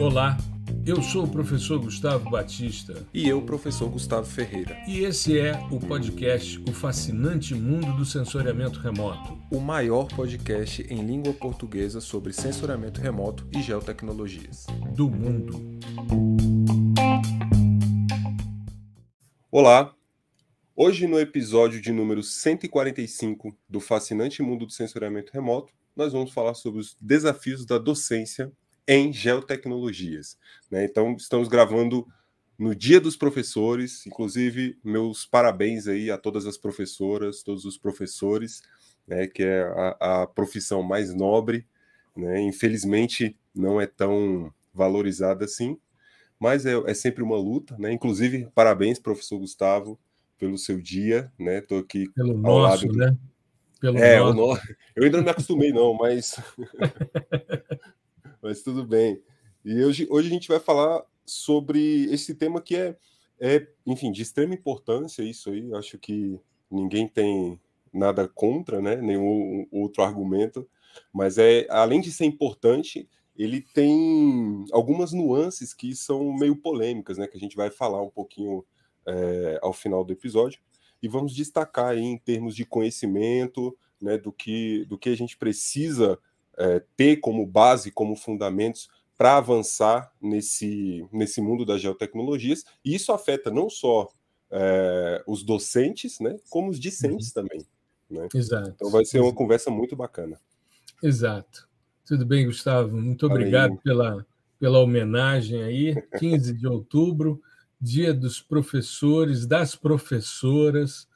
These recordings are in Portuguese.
Olá, eu sou o professor Gustavo Batista. E eu, professor Gustavo Ferreira. E esse é o podcast O Fascinante Mundo do Sensoriamento Remoto. O maior podcast em língua portuguesa sobre sensoriamento remoto e geotecnologias. Do mundo. Olá! Hoje, no episódio de número 145 do Fascinante Mundo do Sensoriamento Remoto, nós vamos falar sobre os desafios da docência em geotecnologias. Né? Então, estamos gravando no Dia dos Professores, inclusive meus parabéns aí a todas as professoras, todos os professores, né, que é a, a profissão mais nobre, né? infelizmente não é tão valorizada assim, mas é, é, sempre uma luta, né? Inclusive, parabéns, professor Gustavo, pelo seu dia, né? Estou aqui pelo ao nosso, lado do... né? Pelo é, nosso. eu ainda não me acostumei não, mas mas tudo bem. E hoje, hoje a gente vai falar sobre esse tema que é, é, enfim, de extrema importância, isso aí, acho que ninguém tem nada contra, né, nenhum outro argumento, mas é, além de ser importante, ele tem algumas nuances que são meio polêmicas, né, que a gente vai falar um pouquinho é, ao final do episódio, e vamos destacar aí em termos de conhecimento, né, do que, do que a gente precisa é, ter como base, como fundamentos para avançar nesse, nesse mundo das geotecnologias, e isso afeta não só é, os docentes, né, como os discentes uhum. também. Né? Exato. Então vai ser uma conversa muito bacana. Exato. Tudo bem, Gustavo? Muito obrigado pela, pela homenagem aí. 15 de outubro, dia dos professores, das professoras,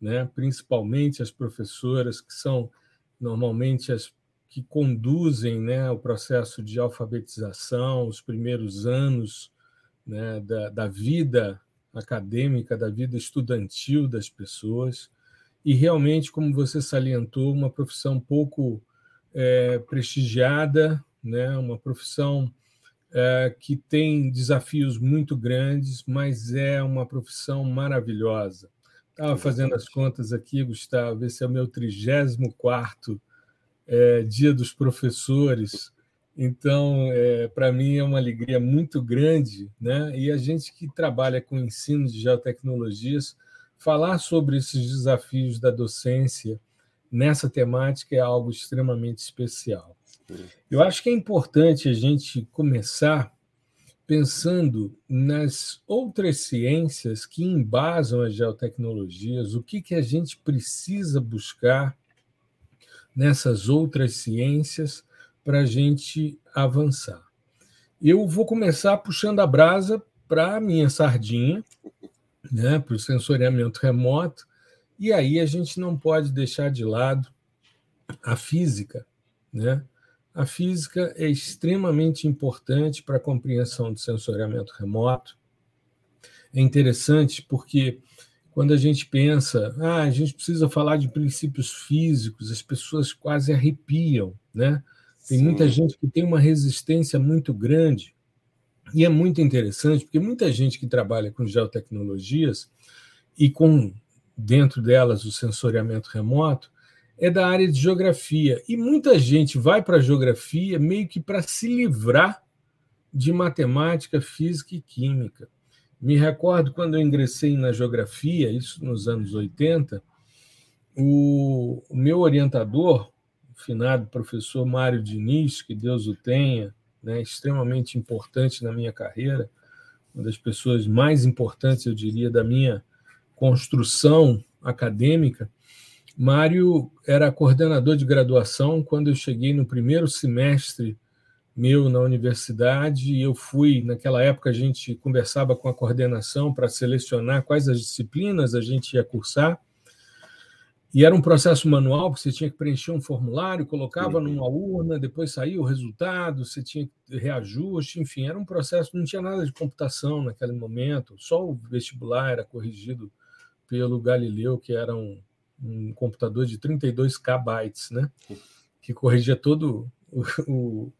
né? principalmente as professoras, que são normalmente as que conduzem né, o processo de alfabetização, os primeiros anos né, da, da vida acadêmica, da vida estudantil das pessoas. E realmente, como você salientou, uma profissão pouco é, prestigiada, né, uma profissão é, que tem desafios muito grandes, mas é uma profissão maravilhosa. Estava fazendo as contas aqui, Gustavo, esse é o meu 34 é, Dia dos Professores. Então, é, para mim é uma alegria muito grande, né? E a gente que trabalha com ensino de geotecnologias, falar sobre esses desafios da docência nessa temática é algo extremamente especial. Eu acho que é importante a gente começar pensando nas outras ciências que embasam as geotecnologias, o que, que a gente precisa buscar nessas outras ciências para a gente avançar. Eu vou começar puxando a brasa para a minha sardinha, né, para o sensoriamento remoto, e aí a gente não pode deixar de lado a física. Né? A física é extremamente importante para a compreensão do sensoriamento remoto. É interessante porque quando a gente pensa, ah, a gente precisa falar de princípios físicos, as pessoas quase arrepiam, né? Tem Sim. muita gente que tem uma resistência muito grande. E é muito interessante, porque muita gente que trabalha com geotecnologias e com, dentro delas, o sensoriamento remoto, é da área de geografia. E muita gente vai para a geografia meio que para se livrar de matemática, física e química. Me recordo quando eu ingressei na geografia, isso nos anos 80, o, meu orientador, o finado professor Mário Diniz, que Deus o tenha, né, extremamente importante na minha carreira, uma das pessoas mais importantes, eu diria, da minha construção acadêmica. Mário era coordenador de graduação quando eu cheguei no primeiro semestre meu na universidade e eu fui, naquela época a gente conversava com a coordenação para selecionar quais as disciplinas a gente ia cursar. E era um processo manual, que você tinha que preencher um formulário, colocava uhum. numa urna, depois saía o resultado, você tinha reajuste, enfim, era um processo, não tinha nada de computação naquele momento, só o vestibular era corrigido pelo Galileu, que era um, um computador de 32K bytes, né? que corrigia todo o, o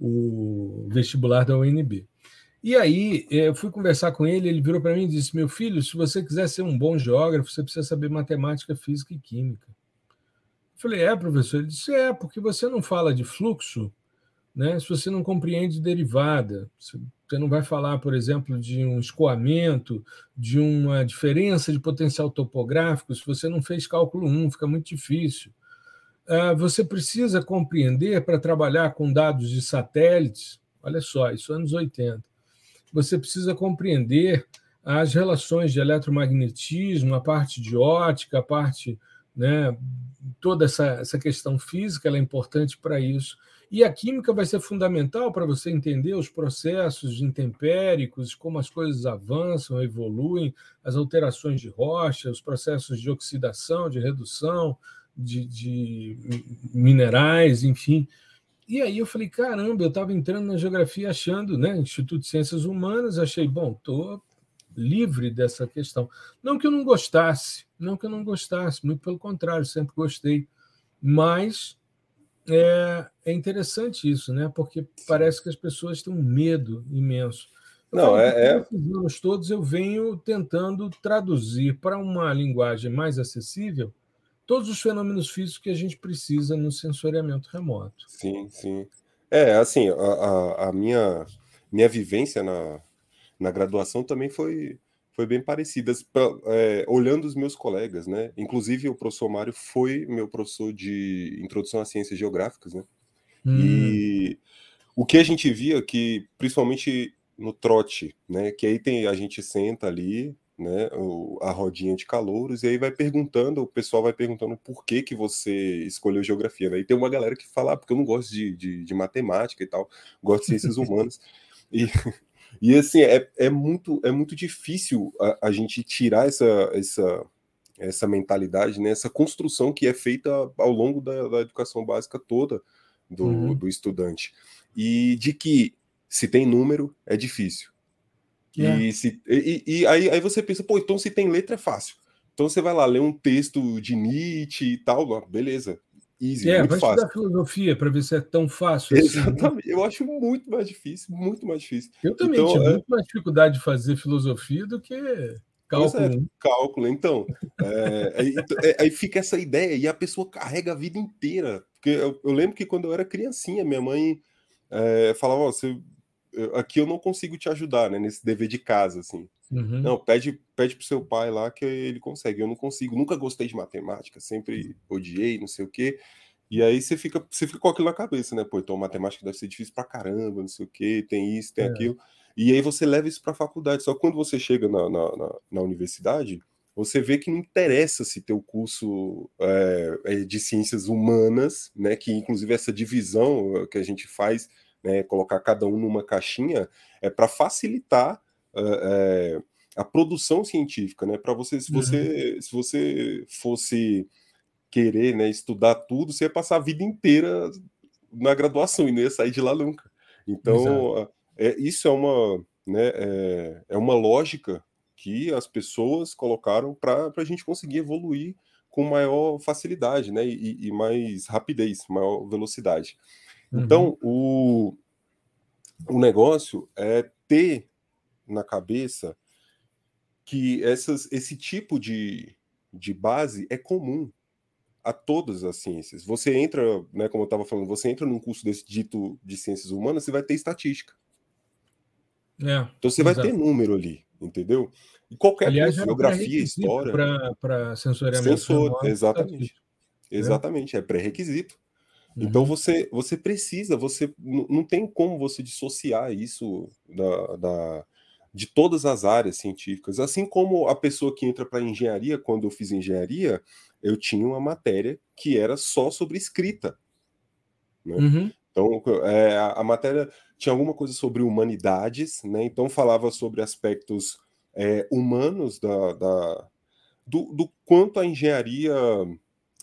o vestibular da UNB. E aí eh, eu fui conversar com ele, ele virou para mim e disse: Meu filho, se você quiser ser um bom geógrafo, você precisa saber matemática, física e química. Eu falei: É, professor? Ele disse: É, porque você não fala de fluxo, né? Se você não compreende derivada, você não vai falar, por exemplo, de um escoamento, de uma diferença de potencial topográfico, se você não fez cálculo 1, fica muito difícil. Ah, você precisa compreender para trabalhar com dados de satélites, olha só, isso é anos 80. Você precisa compreender as relações de eletromagnetismo, a parte de ótica, a parte, né, toda essa, essa questão física é importante para isso. E a química vai ser fundamental para você entender os processos intempéricos, como as coisas avançam, evoluem, as alterações de rocha, os processos de oxidação, de redução de, de minerais, enfim. E aí eu falei, caramba, eu estava entrando na geografia achando, né, Instituto de Ciências Humanas, achei, bom, estou livre dessa questão. Não que eu não gostasse, não que eu não gostasse, muito pelo contrário, sempre gostei. Mas é, é interessante isso, né? Porque parece que as pessoas têm um medo imenso. Não, é, é... anos todos eu venho tentando traduzir para uma linguagem mais acessível todos os fenômenos físicos que a gente precisa no sensoriamento remoto. Sim, sim. É, assim, a, a, a minha, minha vivência na, na graduação também foi foi bem parecidas, é, olhando os meus colegas, né? Inclusive o professor Mário foi meu professor de introdução às ciências geográficas, né? Hum. E o que a gente via que, principalmente no trote, né? Que aí tem a gente senta ali, né? A rodinha de calouros e aí vai perguntando, o pessoal vai perguntando por que que você escolheu geografia, né? E tem uma galera que fala, ah, porque eu não gosto de, de, de matemática e tal, gosto de ciências humanas. E e assim, é, é, muito, é muito difícil a, a gente tirar essa, essa, essa mentalidade, né, essa construção que é feita ao longo da, da educação básica toda do, uhum. do, estudante. E de que se tem número, é difícil. Yeah. E, se, e, e aí, aí você pensa, pô, então se tem letra é fácil. Então você vai lá ler um texto de Nietzsche e tal, beleza easy, é, muito vai fácil. estudar filosofia para ver se é tão fácil Exatamente. assim. Né? Eu acho muito mais difícil, muito mais difícil. Eu também então, tive é... muito mais dificuldade de fazer filosofia do que cálculo. É, cálculo, então. É, aí, é, aí, fica essa ideia e a pessoa carrega a vida inteira. Porque eu, eu lembro que quando eu era criancinha, minha mãe é, falava: oh, você, aqui eu não consigo te ajudar, né, nesse dever de casa, assim. Uhum. Não, pede, pede pro seu pai lá que ele consegue. Eu não consigo, nunca gostei de matemática, sempre odiei, não sei o quê. E aí você fica, você fica com aquilo na cabeça, né? Pô, então matemática deve ser difícil pra caramba, não sei o quê, tem isso, tem é. aquilo. E aí você leva isso pra faculdade. Só que quando você chega na, na, na, na universidade, você vê que não interessa se teu curso é, de ciências humanas, né? Que inclusive essa divisão que a gente faz, né? Colocar cada um numa caixinha, é para facilitar é, a produção científica, né? Para você, se você, uhum. se você fosse querer, né, estudar tudo, você ia passar a vida inteira na graduação e não ia sair de lá nunca. Então, é, isso é uma, né, é, é uma lógica que as pessoas colocaram para a gente conseguir evoluir com maior facilidade, né, e, e mais rapidez, maior velocidade. Então, uhum. o, o negócio é ter na cabeça que essas, esse tipo de, de base é comum a todas as ciências. Você entra, né, como eu estava falando, você entra num curso desse dito de ciências humanas, você vai ter estatística. É, então você exato. vai ter número ali, entendeu? E qualquer Aliás, curso, geografia, história. Para sensoriamento. Sensor, exatamente. Exatamente, é pré-requisito. Então, uhum. Então você, você precisa, você não tem como você dissociar isso da, da, de todas as áreas científicas. Assim como a pessoa que entra para engenharia, quando eu fiz engenharia, eu tinha uma matéria que era só sobre escrita. Né? Uhum. Então, é, a, matéria tinha alguma coisa sobre humanidades, né? então falava sobre aspectos é, humanos da, da do, do, quanto a engenharia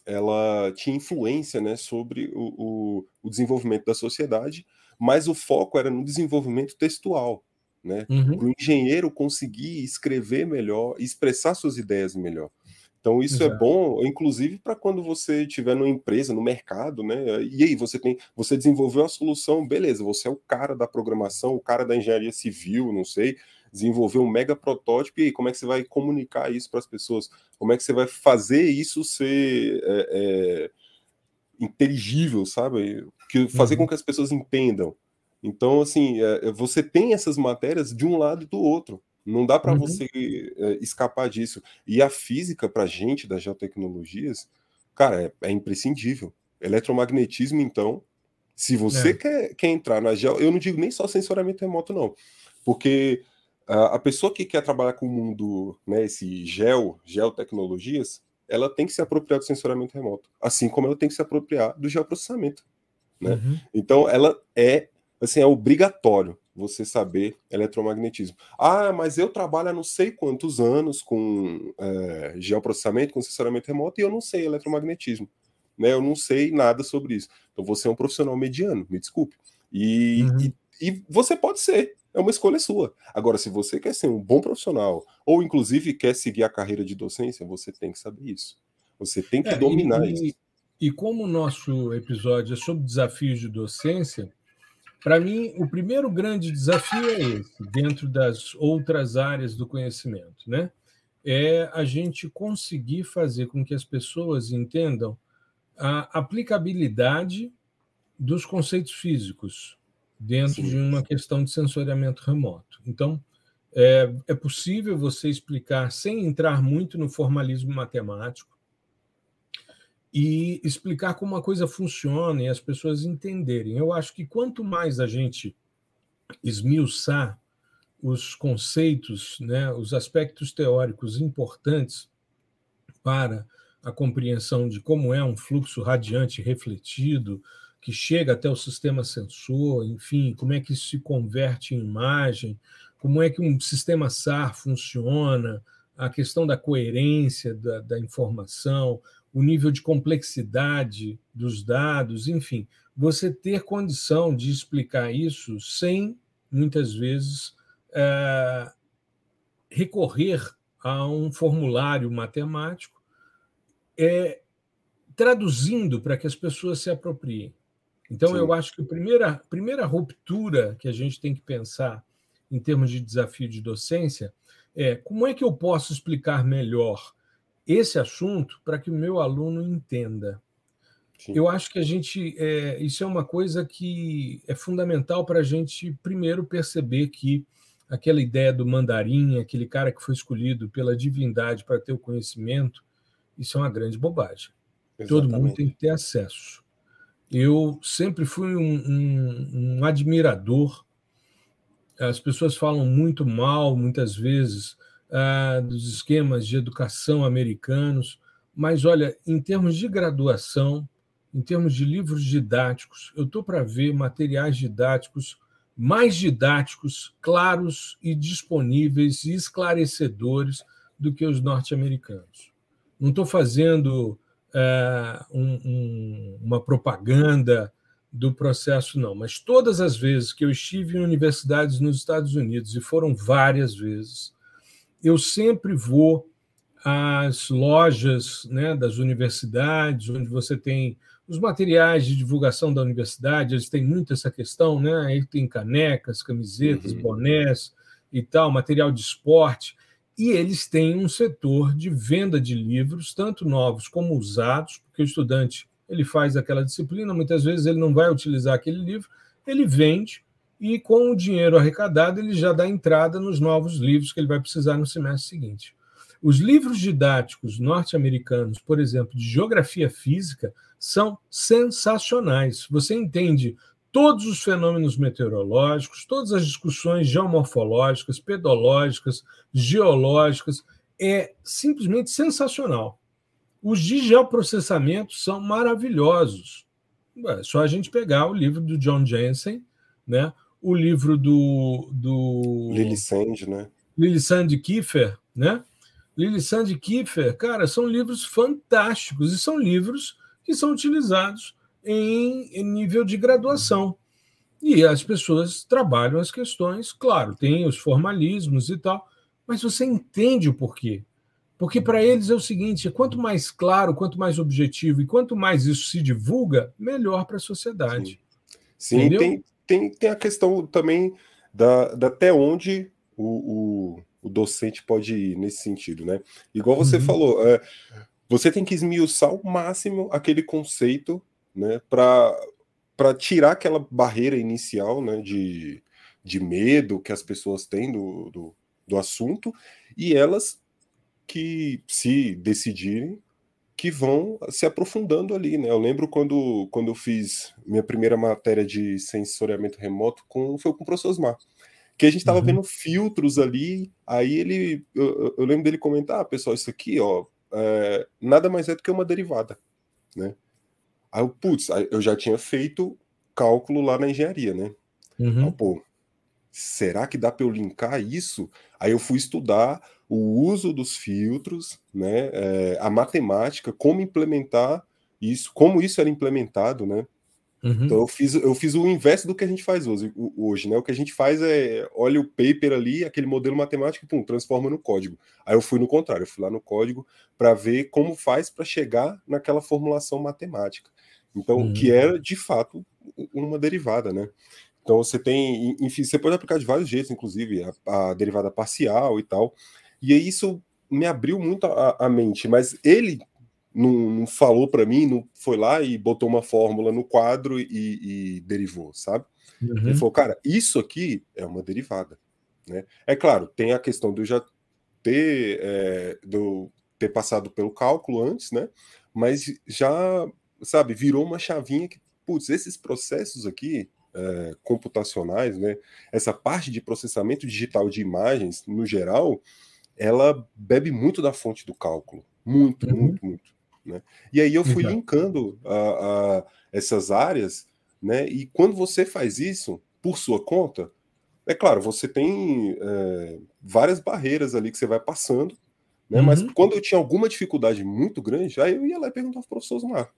ela tinha influência né, sobre o, o, o desenvolvimento da sociedade, mas o foco era no desenvolvimento textual né? Uhum. Para o engenheiro conseguir escrever melhor, expressar suas ideias melhor. Então isso é Exato. é bom, inclusive para quando você estiver numa empresa, no mercado, né? E aí você tem, você desenvolveu a solução, beleza? Você é o cara da programação, o cara da engenharia civil, não sei, desenvolveu um mega protótipo e aí, como é que você vai comunicar isso para as pessoas? Como é que você vai fazer isso ser é, é, inteligível, sabe? Que fazer uhum. com que as pessoas entendam. Então, assim, é, você tem essas matérias de um lado e do outro. Não dá para uhum. você é, escapar disso. E a física, para a gente das geotecnologias, cara, é, é, imprescindível. Eletromagnetismo, então, se você é. quer, quer entrar na geo, eu não digo nem só sensoramento remoto, não. Porque a, pessoa que quer trabalhar com o mundo, né, esse geo, geotecnologias, ela tem que se apropriar do sensoramento remoto, assim como ela tem que se apropriar do geoprocessamento. Né? Uhum. Então, ela é assim, é obrigatório você saber eletromagnetismo. Ah, mas eu trabalho há não sei quantos anos com é, geoprocessamento, com sensoramento remoto, e eu não sei eletromagnetismo. Né? Eu não sei nada sobre isso. Então você é um profissional mediano, me desculpe. E, uhum. e, e você pode ser, é uma escolha sua. Agora, se você quer ser um bom profissional, ou inclusive quer seguir a carreira de docência, você tem que saber isso. Você tem que é, dominar e, isso. E como o nosso episódio é sobre desafios de docência, para mim, o primeiro grande desafio é esse, dentro das outras áreas do conhecimento, né? É a gente conseguir fazer com que as pessoas entendam a aplicabilidade dos conceitos físicos dentro Sim. de uma questão de sensoriamento remoto. Então, é, é possível você explicar sem entrar muito no formalismo matemático, e explicar como a coisa funciona e as pessoas entenderem. Eu acho que quanto mais a gente esmiuçar os conceitos, né, os aspectos teóricos importantes para a compreensão de como é um fluxo radiante refletido que chega até o sistema sensor, enfim, como é que isso se converte em imagem, como é que um sistema SAR funciona, a questão da coerência da, da informação, o nível de complexidade dos dados, enfim, você ter condição de explicar isso sem, muitas vezes, é, recorrer a um formulário matemático, é, traduzindo para que as pessoas se apropriem. Então, Sim. eu acho que a primeira, primeira ruptura que a gente tem que pensar em termos de desafio de docência é como é que eu posso explicar melhor esse assunto para que o meu aluno entenda. Sim. Eu acho que a gente. É, isso é uma coisa que é fundamental para a gente, primeiro, perceber que aquela ideia do mandarim, aquele cara que foi escolhido pela divindade para ter o conhecimento, isso é uma grande bobagem. Exatamente. Todo mundo tem que ter acesso. Eu sempre fui um, um, um admirador. As pessoas falam muito mal, muitas vezes, ah, dos esquemas de educação americanos, mas olha, em termos de graduação, em termos de livros didáticos, eu estou para ver materiais didáticos mais didáticos, claros e disponíveis e esclarecedores do que os norte-americanos. Não estou fazendo é, um, um, uma propaganda do processo, não, mas todas as vezes que eu estive em universidades nos Estados Unidos, e foram várias vezes, eu sempre vou às lojas né, das universidades, onde você tem os materiais de divulgação da universidade, eles têm muito essa questão, né? Aí tem canecas, camisetas, uhum. bonés e tal, material de esporte, e eles têm um setor de venda de livros, tanto novos como usados, porque o estudante ele faz aquela disciplina, muitas vezes ele não vai utilizar aquele livro, ele vende e com o dinheiro arrecadado ele já dá entrada nos novos livros que ele vai precisar no semestre seguinte. Os livros didáticos norte-americanos, por exemplo, de geografia física, são sensacionais. Você entende todos os fenômenos meteorológicos, todas as discussões geomorfológicas, pedológicas, geológicas, é simplesmente sensacional. Os de geoprocessamento são maravilhosos. É só a gente pegar o livro do John Jensen, né? o livro do. do Lily Sand, né? Lily Sand Kiefer, né? Lily Sand Kiefer, cara, são livros fantásticos e são livros que são utilizados em, em nível de graduação. E as pessoas trabalham as questões, claro, tem os formalismos e tal, mas você entende o porquê. Porque para eles é o seguinte: quanto mais claro, quanto mais objetivo e quanto mais isso se divulga, melhor para a sociedade. Sim, Sim tem, tem, tem a questão também da, da até onde o, o, o, docente pode ir nesse sentido, né? Igual você uhum. falou, é, você tem que esmiuçar ao máximo aquele conceito né, para tirar aquela barreira inicial né, de, de medo que as pessoas têm do, do, do assunto e elas que se decidirem que vão se aprofundando ali, né? Eu lembro quando, quando eu fiz minha primeira matéria de sensoriamento remoto com foi com o professor Osmar, que a gente estava uhum. vendo filtros ali, aí ele eu, eu, lembro dele comentar, ah, pessoal, isso aqui, ó, é, nada mais é do que uma derivada, né? Aí eu, putz, eu já tinha feito cálculo lá na engenharia, né? Uhum. Aí, pô, será que dá para eu linkar isso? Aí eu fui estudar o uso dos filtros, né, é, a matemática, como implementar isso, como isso era implementado, né? Uhum. Então eu fiz, eu fiz o inverso do que a gente faz hoje, hoje, né? O que a gente faz é olha o paper ali, aquele modelo matemático, pum, transforma no código. Aí eu fui no contrário, eu fui lá no código para ver como faz para chegar naquela formulação matemática. Então, uhum. que era de fato uma derivada, né? Então você tem, enfim, você pode aplicar de vários jeitos, inclusive a, a derivada parcial e tal. E aí isso me abriu muito a, a mente, mas ele não, não falou para mim, não foi lá e botou uma fórmula no quadro e, e derivou, sabe? Uhum. Ele falou, cara, isso aqui é uma derivada. Né? É claro, tem a questão de eu já ter, é, do, ter passado pelo cálculo antes, né? Mas já, sabe, virou uma chavinha que, putz, esses processos aqui, é, computacionais, né? Essa parte de processamento digital de imagens, no geral, ela bebe muito da fonte do cálculo. Muito, uhum. muito, muito. Né? E aí eu fui Exato. linkando a, a, essas áreas, né? E quando você faz isso por sua conta, é claro, você tem é, várias barreiras ali que você vai passando, né? Uhum. Mas quando eu tinha alguma dificuldade muito grande, aí eu ia lá e perguntava para o professor Osmar,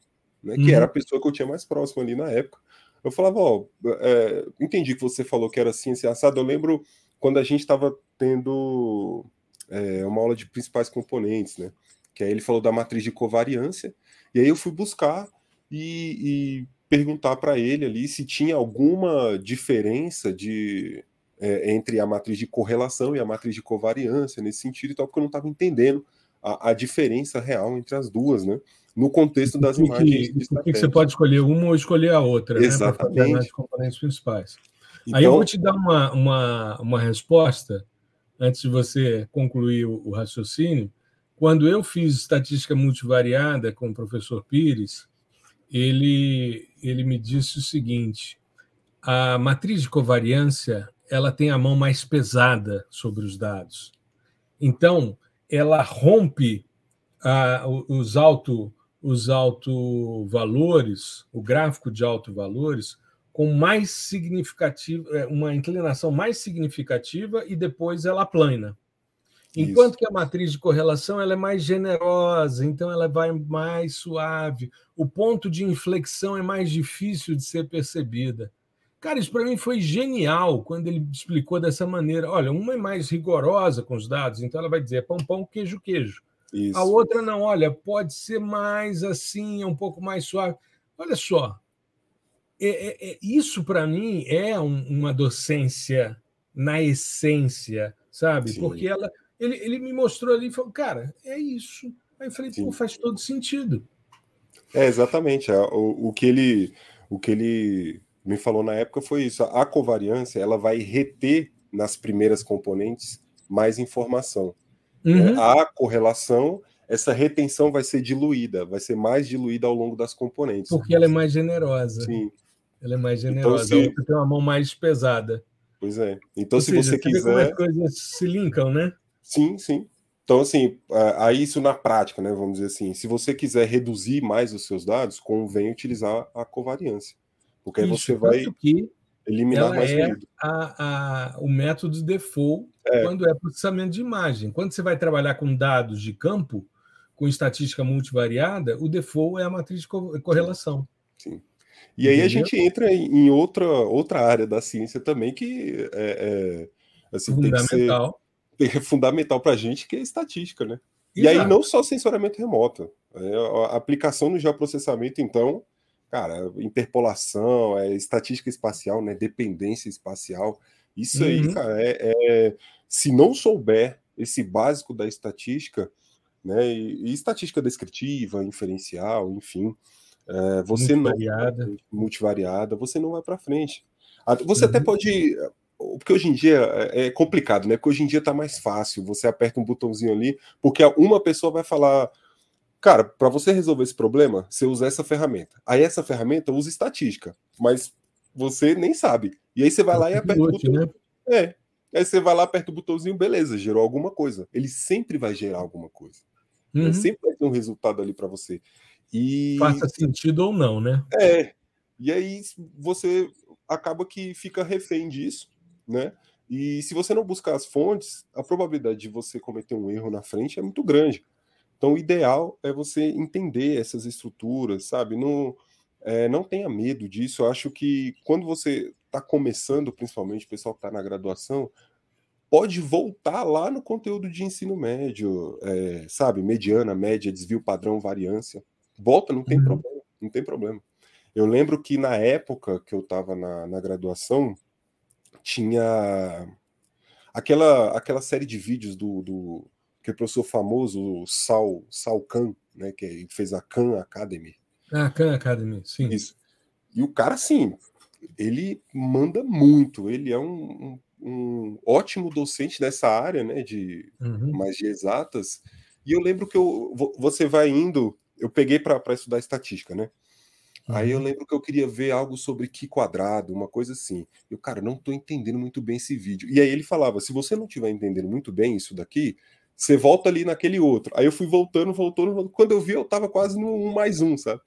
né? Uhum. Que era a pessoa que eu tinha mais próximo ali na época. Eu falava, ó, é, entendi que você falou que era assim, assim, assado. Eu lembro quando a gente estava tendo é, uma aula de principais componentes, né? Que aí ele falou da matriz de covariância, e aí eu fui buscar e, e perguntar para ele ali se tinha alguma diferença de é, entre a matriz de correlação e a matriz de covariância nesse sentido e tal, porque eu não estava entendendo a, a, diferença real entre as duas, né? No contexto das imagens. Por que você pode escolher uma ou escolher a outra, Exatamente. né? Para as componentes principais. Então, Aí eu vou te dar uma, uma, uma resposta antes de você concluir o, o raciocínio, quando eu fiz estatística multivariada com o professor Pires, ele, ele me disse o seguinte: a matriz de covariância ela tem a mão mais pesada sobre os dados. Então, ela rompe a, os alto os alto valores, o gráfico de alto valores, com mais significativa, é, uma inclinação mais significativa e depois ela plana. Enquanto Isso. que a matriz de correlação ela é mais generosa, então ela vai mais suave. O ponto de inflexão é mais difícil de ser percebida. Cara, isso para mim foi genial quando ele explicou dessa maneira. Olha, uma é mais rigorosa com os dados, então ela vai dizer pão, pão, queijo, queijo. Isso. A outra não, olha, pode ser mais assim, é um pouco mais suave. Olha só, é, é, é, isso para mim é um, uma docência na essência, sabe? Sim. Porque ela, ele, ele me mostrou ali e falou, cara, é isso. Aí eu falei, Sim. pô, faz todo sentido. É, exatamente. É, o, o, que ele, o que ele me falou na época foi isso. A covariância ela vai reter nas primeiras componentes mais informação. Né? Uhum. A correlação essa retenção vai ser diluída, vai ser mais diluída ao longo das componentes. Porque ela é mais generosa. Sim. Ela é mais então, generosa. Então, se... A outra tem uma mão mais pesada. Pois é. Então, Ou se seja, você quiser. Como as coisas se linkam, né? Sim, sim. Então, assim, aí isso na prática, né? Vamos dizer assim, se você quiser reduzir mais os seus dados, convém utilizar a covariância. Porque aí você vai eliminar mais é a, a, o método default é. quando é processamento de imagem. Quando você vai trabalhar com dados de campo, com estatística multivariada, o default é a matriz de correlação. Sim. sim. E aí a gente entra em outra, outra área da ciência também que é, é assim, fundamental. Tem que ser, é fundamental para a gente, que é estatística, né? Exato. E aí não só sensoramento remoto. É, a aplicação no geoprocessamento, então, cara, interpolação, é, estatística espacial, né, dependência espacial. Isso uhum. aí, cara, é, é, se não souber esse básico da estatística, né, e, e estatística descritiva, inferencial, enfim, é, você multivariada. não multivariada, você não vai para frente. Você uhum. até pode, porque hoje em dia é, é complicado, né? Porque hoje em dia tá mais fácil. Você aperta um botãozinho ali, porque uma pessoa vai falar, cara, para você resolver esse problema, você usa essa ferramenta. Aí essa ferramenta usa estatística, mas você nem sabe. E aí você vai lá e aperta o botão. Né? É. Aí você vai lá, aperta o botãozinho, beleza, gerou alguma coisa. Ele sempre vai gerar alguma coisa. Uhum. Sempre vai ter um resultado ali para você. E... Faça sentido ou não, né? É. E aí você acaba que fica refém disso, né? E se você não buscar as fontes, a probabilidade de você cometer um erro na frente é muito grande. Então, o ideal é você entender essas estruturas, sabe? Não, é, não tenha medo disso. Eu acho que quando você está começando, principalmente o pessoal que está na graduação, pode voltar lá no conteúdo de ensino médio, é, sabe? Mediana, média, desvio padrão, variância. Volta, não tem uhum. problema, não tem problema. Eu lembro que na época que eu estava na, na graduação, tinha aquela, aquela série de vídeos do, do que o professor famoso, o Sal, Sal Khan, né, que fez a Khan Academy. Ah, Khan Academy, sim. Isso. E o cara, assim, ele manda muito, ele é um, um, um ótimo docente nessa área, né, de uhum. mais de exatas. E eu lembro que eu, você vai indo, eu peguei para estudar estatística, né? Aí eu uhum. lembro que eu queria ver algo sobre que quadrado, uma coisa assim. E o cara, não estou entendendo muito bem esse vídeo. E aí ele falava: se você não estiver entendendo muito bem isso daqui, você volta ali naquele outro. Aí eu fui voltando, voltando, voltando. Quando eu vi, eu estava quase no um mais um, sabe?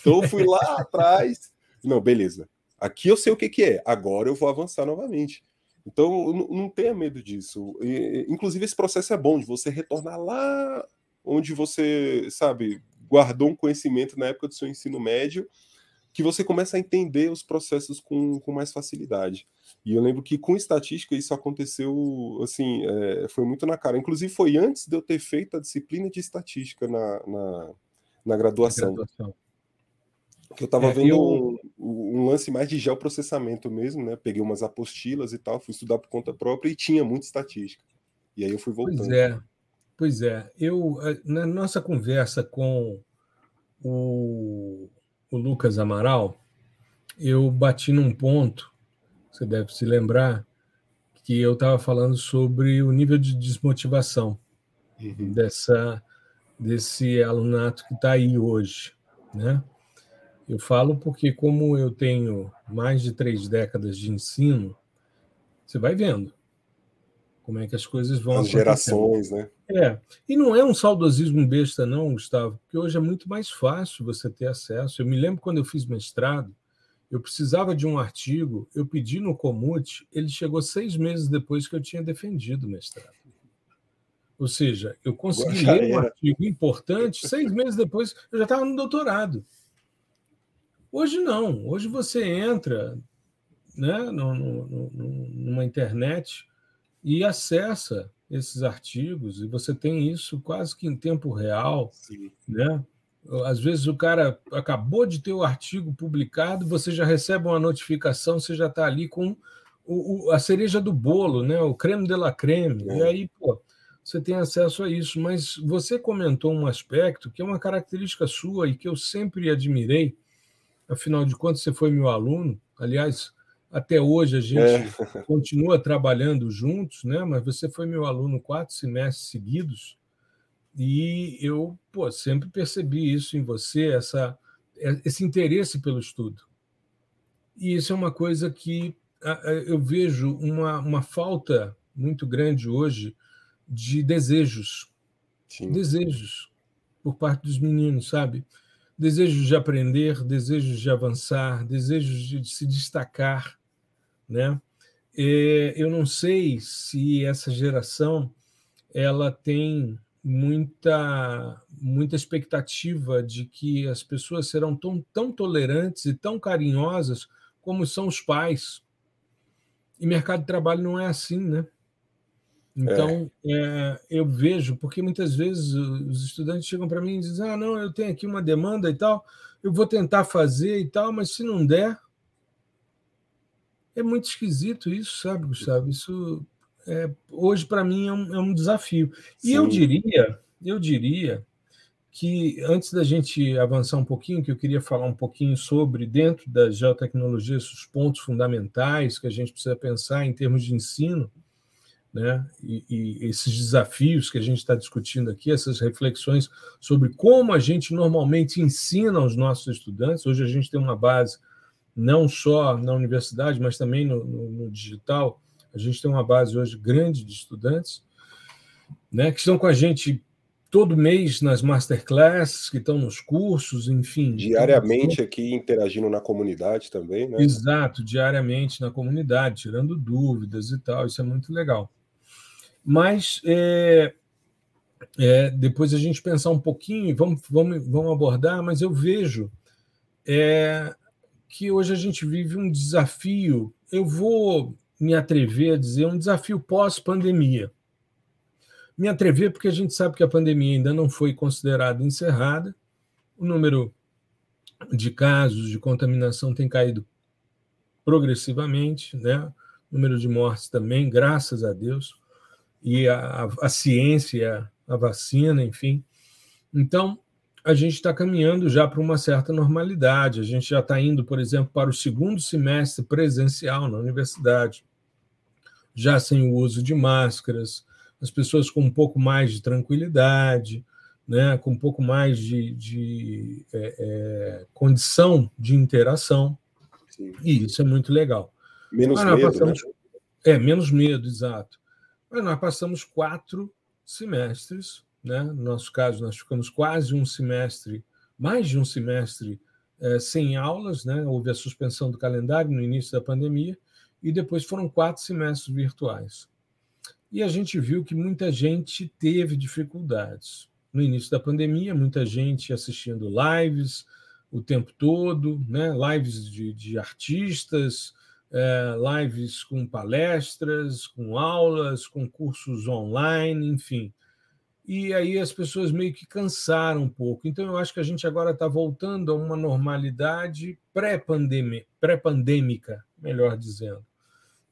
Então eu fui lá atrás. Não, beleza. Aqui eu sei o que, que é. Agora eu vou avançar novamente. Então não, não tenha medo disso. E, inclusive, esse processo é bom de você retornar lá onde você, sabe, guardou um conhecimento na época do seu ensino médio que você começa a entender os processos com, com mais facilidade. E eu lembro que com estatística isso aconteceu, assim, é, foi muito na cara. Inclusive foi antes de eu ter feito a disciplina de estatística na, na, na graduação. graduação. Que eu estava é, vendo eu... um, um, lance mais de geoprocessamento mesmo, né? Peguei umas apostilas e tal, fui estudar por conta própria e tinha muita estatística. E aí eu fui voltando. Pois é, pois é. Eu, eh, na nossa conversa com o o Lucas Amaral, eu bati num ponto, você deve se lembrar, que eu estava falando sobre o nível de desmotivação uhum. dessa, desse alunato que está aí hoje. Né? Eu falo porque, como eu tenho mais de três décadas de ensino, você vai vendo como é que as coisas vão As gerações, né? É, e não é um saudosismo besta, não, Gustavo, porque hoje é muito mais fácil você ter acesso. Eu me lembro quando eu fiz mestrado, eu precisava de um artigo, eu pedi no Comute, ele chegou seis meses depois que eu tinha defendido o mestrado. Ou seja, eu consegui ler um artigo importante, seis meses depois eu já estava no doutorado. Hoje não, hoje você entra né, no, no, no, numa internet e acessa esses artigos, e você tem isso quase que em tempo real. Sim. Né? Às vezes o cara acabou de ter o artigo publicado, você já recebe uma notificação, você já está ali com o, o, a cereja do bolo, né? o creme de la creme. É. E aí, pô, você tem acesso a isso. Mas você comentou um aspecto que é uma característica sua e que eu sempre admirei, afinal de contas, você foi meu aluno. Aliás, até hoje a gente é. continua trabalhando juntos, né? Mas você foi meu aluno quatro semestres seguidos e eu pô, sempre percebi isso em você, essa, é, esse interesse pelo estudo. E isso é uma coisa que eu vejo uma, uma falta muito grande hoje de desejos. Sim. Desejos por parte dos meninos, sabe? Desejos de aprender, desejos de avançar, desejos de se destacar, né? Eu não sei se essa geração ela tem muita muita expectativa de que as pessoas serão tão, tão tolerantes e tão carinhosas como são os pais. E mercado de trabalho não é assim, né? Então, é. É, eu vejo, porque muitas vezes os estudantes chegam para mim e dizem: Ah, não, eu tenho aqui uma demanda e tal, eu vou tentar fazer e tal, mas se não der, é muito esquisito isso, sabe, Gustavo? Isso é, hoje para mim é um, é um, desafio. E Sim. eu diria, eu diria que antes da gente avançar um pouquinho, que eu queria falar um pouquinho sobre, dentro da geotecnologia, os pontos fundamentais que a gente precisa pensar em termos de ensino, né? E, e, esses desafios que a gente está discutindo aqui, essas reflexões sobre como a gente normalmente ensina aos nossos estudantes. Hoje a gente tem uma base não só na universidade, mas também no, no, no digital. A gente tem uma base hoje grande de estudantes né, que estão com a gente todo mês nas masterclasses, que estão nos cursos, enfim. Diariamente aqui interagindo na comunidade também, né? Exato, diariamente na comunidade, tirando dúvidas e tal, isso é muito legal. Mas é, é, depois a gente pensar um pouquinho, vamos, vamos, vamos abordar, mas eu vejo é, que hoje a gente vive um desafio, eu vou me atrever a dizer, um desafio pós-pandemia me atrever porque a gente sabe que a pandemia ainda não foi considerada encerrada, o número de casos de contaminação tem caído progressivamente, né? o número de mortes também, graças a Deus, e a, a, a ciência, a vacina, enfim. Então, a gente está caminhando já para uma certa normalidade. A gente já está indo, por exemplo, para o segundo semestre presencial na universidade, já sem o uso de máscaras, as pessoas com um pouco mais de tranquilidade, né, com um pouco mais de, de é, é, condição de interação. Sim. E isso é muito legal. Menos medo, passamos, né? É, menos medo, exato. Mas nós passamos quatro semestres, né? no nosso caso, nós ficamos quase um semestre, mais de um semestre é, sem aulas, né? houve a suspensão do calendário no início da pandemia, e depois foram quatro semestres virtuais. E a gente viu que muita gente teve dificuldades. No início da pandemia, muita gente assistindo lives o tempo todo, né? lives de, de artistas, é, lives com palestras, com aulas, com cursos online, enfim. E aí as pessoas meio que cansaram um pouco. Então, eu acho que a gente agora está voltando a uma normalidade pré-pandêmica, pré melhor dizendo.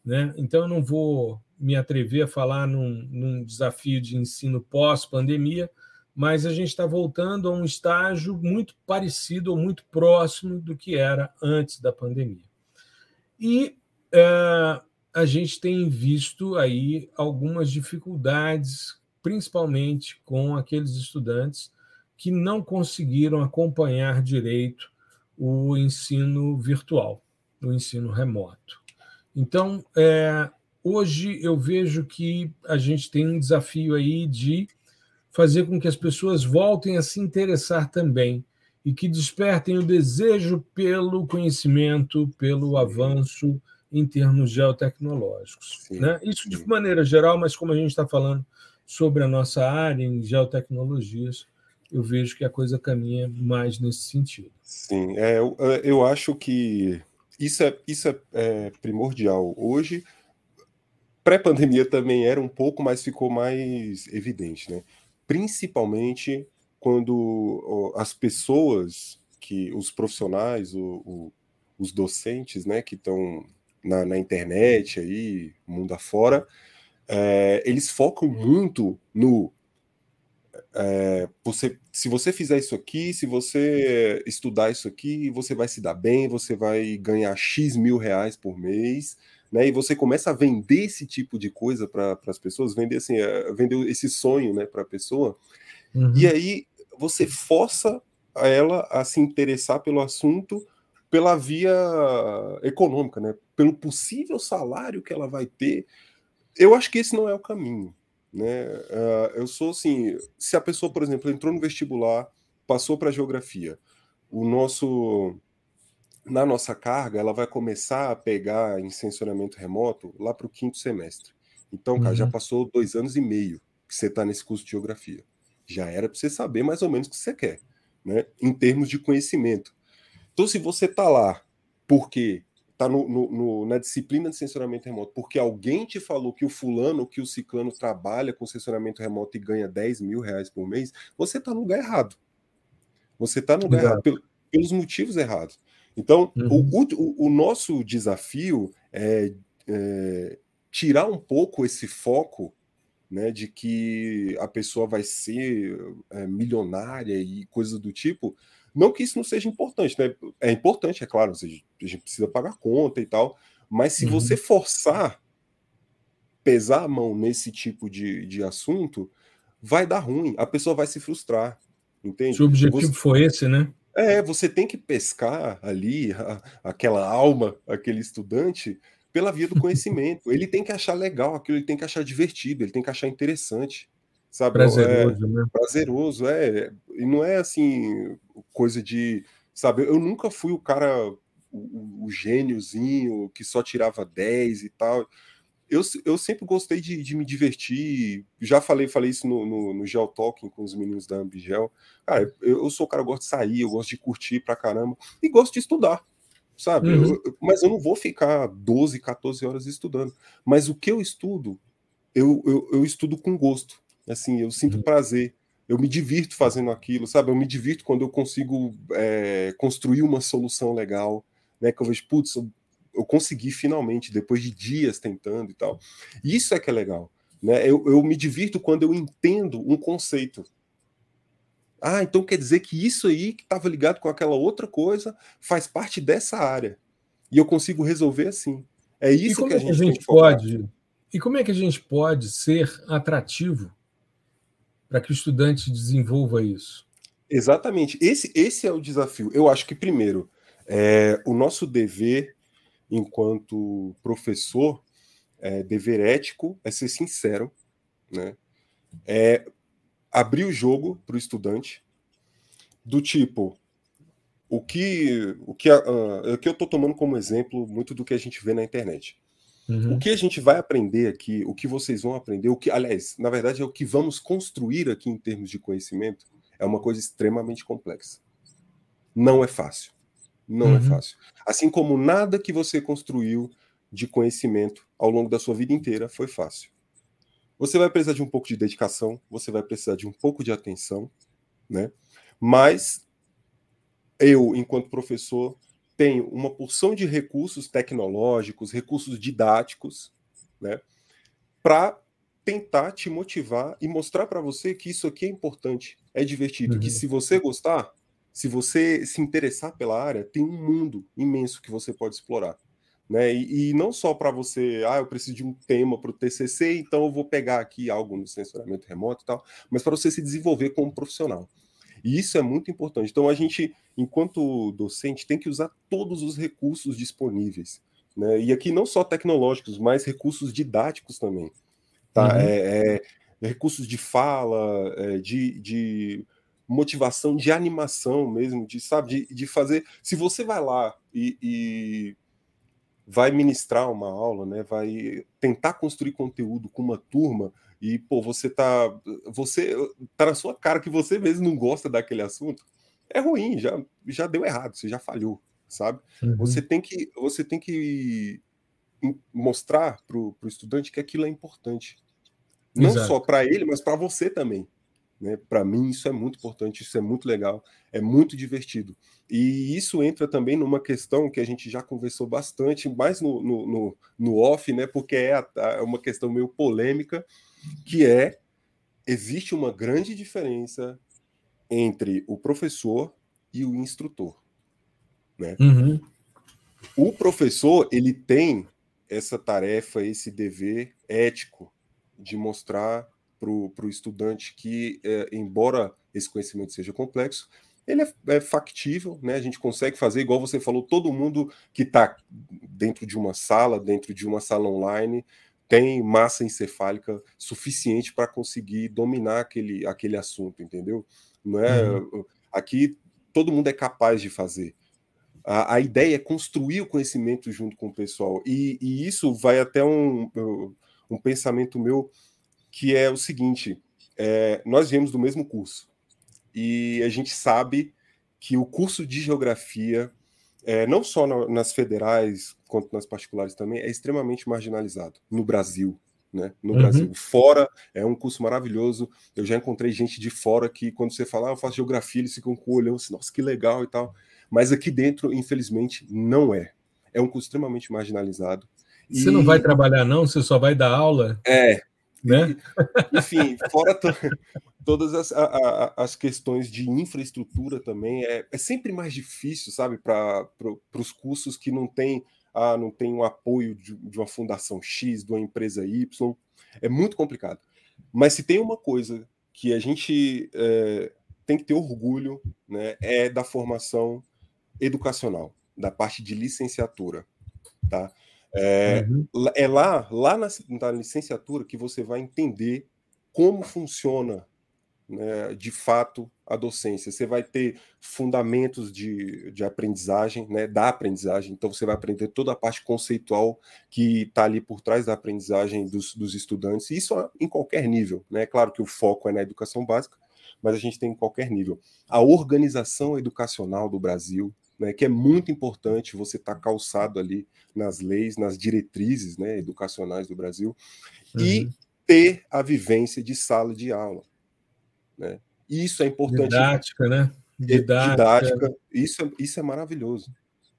Né? Então, eu não vou me atrever a falar num, num desafio de ensino pós-pandemia, mas a gente está voltando a um estágio muito parecido ou muito próximo do que era antes da pandemia. E é, a gente tem visto aí algumas dificuldades, principalmente com aqueles estudantes que não conseguiram acompanhar direito o ensino virtual, o ensino remoto. Então, é, hoje eu vejo que a gente tem um desafio aí de fazer com que as pessoas voltem a se interessar também e que despertem o desejo pelo conhecimento, pelo avanço em termos geotecnológicos. Sim, né? Isso de maneira geral, mas como a gente está falando sobre a nossa área em geotecnologias, eu vejo que a coisa caminha mais nesse sentido. Sim, é, eu, eu acho que isso é, isso é, é primordial. Hoje, pré-pandemia também era um pouco, mas ficou mais evidente, né? Principalmente quando as pessoas que os profissionais, o, o, os docentes, né, que estão na, na, internet aí, mundo afora, é, eles focam muito no é, você, se você fizer isso aqui, se você estudar isso aqui, você vai se dar bem, você vai ganhar X mil reais por mês, né? E você começa a vender esse tipo de coisa para as pessoas, vender assim, é, vender esse sonho, né, para a pessoa. Uhum. E aí você força ela a se interessar pelo assunto pela via econômica, né? Pelo possível salário que ela vai ter. Eu acho que esse não é o caminho, né? Uh, eu sou assim, se a pessoa, por exemplo, entrou no vestibular, passou para geografia, o nosso na nossa carga, ela vai começar a pegar em sensoramento remoto lá para o quinto semestre. Então, cara, uhum. já passou dois anos e meio que você está nesse curso de geografia. Já era para você saber mais ou menos o que você quer, né? Em termos de conhecimento. Então, se você está lá porque está na disciplina de sensoramento remoto, porque alguém te falou que o fulano, que o ciclano trabalha com sensoramento remoto e ganha 10 mil reais por mês, você está no lugar errado. Você está no lugar errado, pelos motivos errados. Então, uhum. o, o, o, nosso desafio é, é, tirar um pouco esse foco né, de que a pessoa vai ser é, milionária e coisas do tipo. Não que isso não seja importante, né? É importante, é claro, a gente precisa pagar conta e tal, mas se uhum. você forçar pesar a mão nesse tipo de, de assunto, vai dar ruim, a pessoa vai se frustrar, entende? Se o objetivo você... foi esse, né? É, você tem que pescar ali a, aquela alma, aquele estudante, pela via do conhecimento. ele tem que achar legal aquilo, ele tem que achar divertido, ele tem que achar interessante, sabe? Prazeroso, é, né? Prazeroso, é. E não é assim, coisa de. Sabe, eu nunca fui o cara, o, o gêniozinho que só tirava 10 e tal. Eu, eu sempre gostei de, de me divertir. Já falei, falei isso no, no, no Gel Talking com os meninos da Ambigel. Cara, eu, eu sou o cara que gosta de sair, eu gosto de curtir pra caramba e gosto de estudar sabe? Uhum. Eu, mas eu não vou ficar 12, 14 horas estudando. Mas o que eu estudo, eu, eu, eu estudo com gosto. Assim, eu sinto uhum. prazer. Eu me divirto fazendo aquilo, sabe? Eu me divirto quando eu consigo é, construir uma solução legal, né? Que eu vejo, putz, eu, eu consegui finalmente, depois de dias tentando e tal. Isso é que é legal. Né? Eu, eu me divirto quando eu entendo um conceito. Ah, então quer dizer que isso aí que estava ligado com aquela outra coisa faz parte dessa área. E eu consigo resolver assim. É isso que a gente, a gente pode. E como é que a gente pode ser atrativo para que o estudante desenvolva isso? Exatamente. Esse, esse é o desafio. Eu acho que, primeiro, é, o nosso dever enquanto professor, é, dever ético, é ser sincero, né? É abrir o jogo para o estudante, do tipo, o que, o que, o que eu estou tomando como exemplo muito do que a gente vê na internet. Uhum. O que a gente vai aprender aqui, o que vocês vão aprender, o que, aliás, na verdade, é o que vamos construir aqui em termos de conhecimento, é uma coisa extremamente complexa. Não é fácil. Não é uhum. é fácil. Assim como nada que você construiu de conhecimento ao longo da sua vida inteira foi fácil. Você vai precisar de um pouco de dedicação, você vai precisar de um pouco de atenção, né? Mas eu, enquanto professor, tenho uma porção de recursos tecnológicos, recursos didáticos, né? Para tentar te motivar e mostrar para você que isso aqui é importante, é divertido, uhum. que se você gostar, se você se interessar pela área, tem um mundo imenso que você pode explorar. Né? E, e não só para você, ah, eu preciso de um tema para o TCC, então eu vou pegar aqui algo no censuramento remoto e tal, mas para você se desenvolver como profissional. E isso é muito importante. Então a gente, enquanto docente, tem que usar todos os recursos disponíveis. Né? E aqui não só tecnológicos, mas recursos didáticos também. Tá? Uhum. É, é, recursos de fala, é, de, de motivação, de animação mesmo, de, sabe, de, de fazer. Se você vai lá e, e vai ministrar uma aula, né? Vai tentar construir conteúdo com uma turma e pô, você tá você tá na sua cara que você mesmo não gosta daquele assunto. É ruim, já já deu errado, você já falhou, sabe? Uhum. Você tem que você tem que mostrar para o estudante que aquilo é importante. Não Exato. só para ele, mas para você também. Né? Para mim, isso é muito importante, isso é muito legal, é muito divertido. E isso entra também numa questão que a gente já conversou bastante, mais no, no, no, no off, né? porque é, a, é uma questão meio polêmica, que é existe uma grande diferença entre o professor e o instrutor. Né? Uhum. O professor ele tem essa tarefa, esse dever ético de mostrar para o estudante que, é, embora esse conhecimento seja complexo, ele é, é, factível, né? A gente consegue fazer, igual você falou, todo mundo que está dentro de uma sala, dentro de uma sala online, tem massa encefálica suficiente para conseguir dominar aquele, aquele assunto, entendeu? Não é uhum. aqui todo mundo é capaz de fazer. A, a, ideia é construir o conhecimento junto com o pessoal e, e isso vai até um, um pensamento meu que é o seguinte: é, nós viemos do mesmo curso e a gente sabe que o curso de geografia, é, não só na, nas federais quanto nas particulares também, é extremamente marginalizado no Brasil. Né, no uhum. Brasil. Fora é um curso maravilhoso. Eu já encontrei gente de fora que, quando você fala, ah, eu faço geografia, eles ficam com o olhão assim, nossa, que legal e tal. Mas aqui dentro, infelizmente, não é. É um curso extremamente marginalizado. Você e... não vai trabalhar, não? Você só vai dar aula? É, né? Enfim, fora todas as, a, a, as questões de infraestrutura também, é, é sempre mais difícil, sabe, para pro, os cursos que não tem, ah, não tem o um apoio de, de, uma fundação X, de uma empresa Y, é muito complicado. Mas se tem uma coisa que a gente é, tem que ter orgulho, né, é da formação educacional, da parte de licenciatura, tá? É, uhum. é lá, lá na, na licenciatura que você vai entender como funciona né, de fato a docência. Você vai ter fundamentos de, de aprendizagem, né, da aprendizagem, então você vai aprender toda a parte conceitual que está ali por trás da aprendizagem dos, dos estudantes, isso em qualquer nível. Né? Claro que o foco é na educação básica, mas a gente tem em qualquer nível. A organização educacional do Brasil, né, que é muito importante você estar tá calçado ali nas leis, nas diretrizes né, educacionais do Brasil, uhum. e ter a vivência de sala de aula. Né? Isso é importante. Didática, né? Didática. Didática. Isso, é, isso é maravilhoso.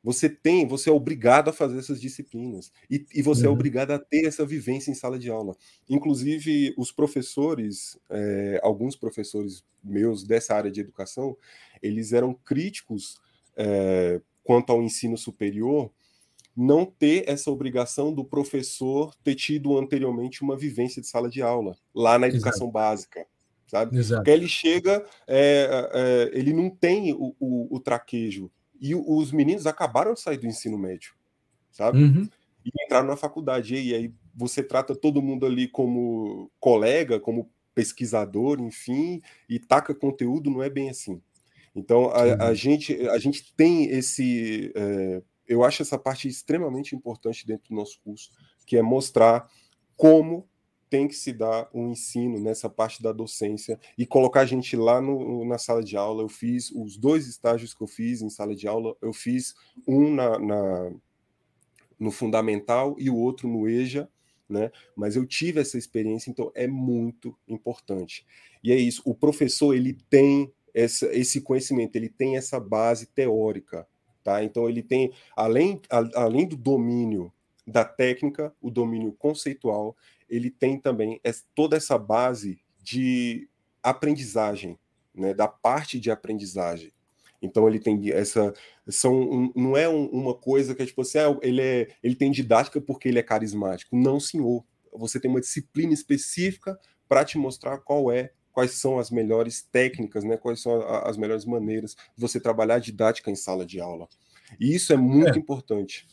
Você tem, você é obrigado a fazer essas disciplinas e, e você é uhum. é obrigado a ter essa vivência em sala de aula. Inclusive, os professores, é, alguns professores meus dessa área de educação, eles eram críticos é, quanto ao ensino superior, não ter essa obrigação do professor ter tido anteriormente uma vivência de sala de aula lá na educação Exato. básica sabe? Exato. Porque ele chega, é, é, ele não tem o, o, o, traquejo. E os meninos acabaram de sair do ensino médio, sabe? Uhum. E entraram na faculdade. E aí você trata todo mundo ali como colega, como pesquisador, enfim, e taca conteúdo, não é bem assim. Então a, a gente, a gente tem esse. É, eu acho essa parte extremamente importante dentro do nosso curso, que é mostrar como tem que se dar um ensino nessa parte da docência e colocar a gente lá no, na sala de aula. Eu fiz os dois estágios que eu fiz em sala de aula, eu fiz um na, na no fundamental e o outro no EJA, né? Mas eu tive essa experiência, então é muito importante. E é isso, o professor ele tem essa, esse conhecimento, ele tem essa base teórica, tá? Então ele tem, além, a, além do domínio da técnica, o domínio conceitual, ele tem também toda essa base de aprendizagem, né, da parte de aprendizagem. Então ele tem essa são não é um, uma coisa que é tipo assim, ah, ele é ele tem didática porque ele é carismático. Não, senhor. Você tem uma disciplina específica para te mostrar qual é quais são as melhores técnicas, né? Quais são as melhores maneiras de você trabalhar didática em sala de aula. E isso é muito é. importante.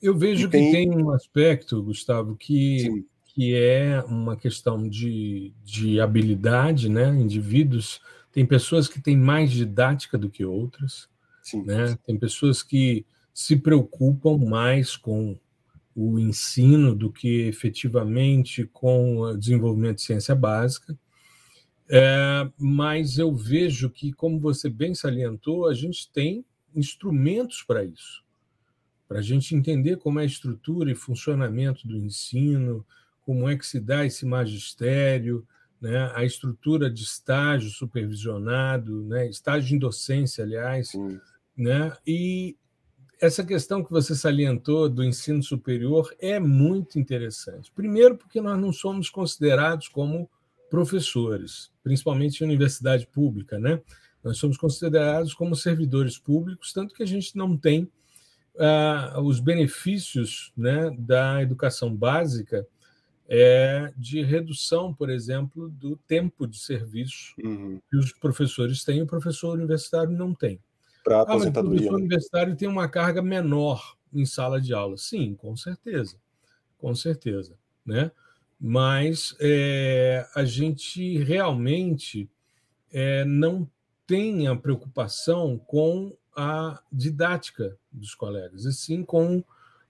Eu vejo tem... que tem um aspecto, Gustavo, que Sim que é uma questão de, de habilidade, né? Indivíduos, tem pessoas que têm mais didática do que outras, Sim. né? Tem pessoas que se preocupam mais com o ensino do que efetivamente com o desenvolvimento de ciência básica. É, mas eu vejo que, como você bem salientou, a gente tem instrumentos para isso, para a gente entender como é a estrutura e funcionamento do ensino, como é que se dá esse magistério, né? a estrutura de estágio supervisionado, né? estágio em docência, aliás, né? e essa questão que você salientou do ensino superior é muito interessante. Primeiro, porque nós não somos considerados como professores, principalmente em universidade pública, né? Nós somos considerados como servidores públicos, tanto que a gente não tem ah, os benefícios né, da educação básica é de redução, por exemplo, do tempo de serviço uhum. que os professores têm, o professor universitário não tem. Para aposentadoria. Ah, o professor né? universitário tem uma carga menor em sala de aula. Sim, com certeza. Com certeza. Né? Mas é, a gente realmente é, não tem a preocupação com a didática dos colegas, e sim com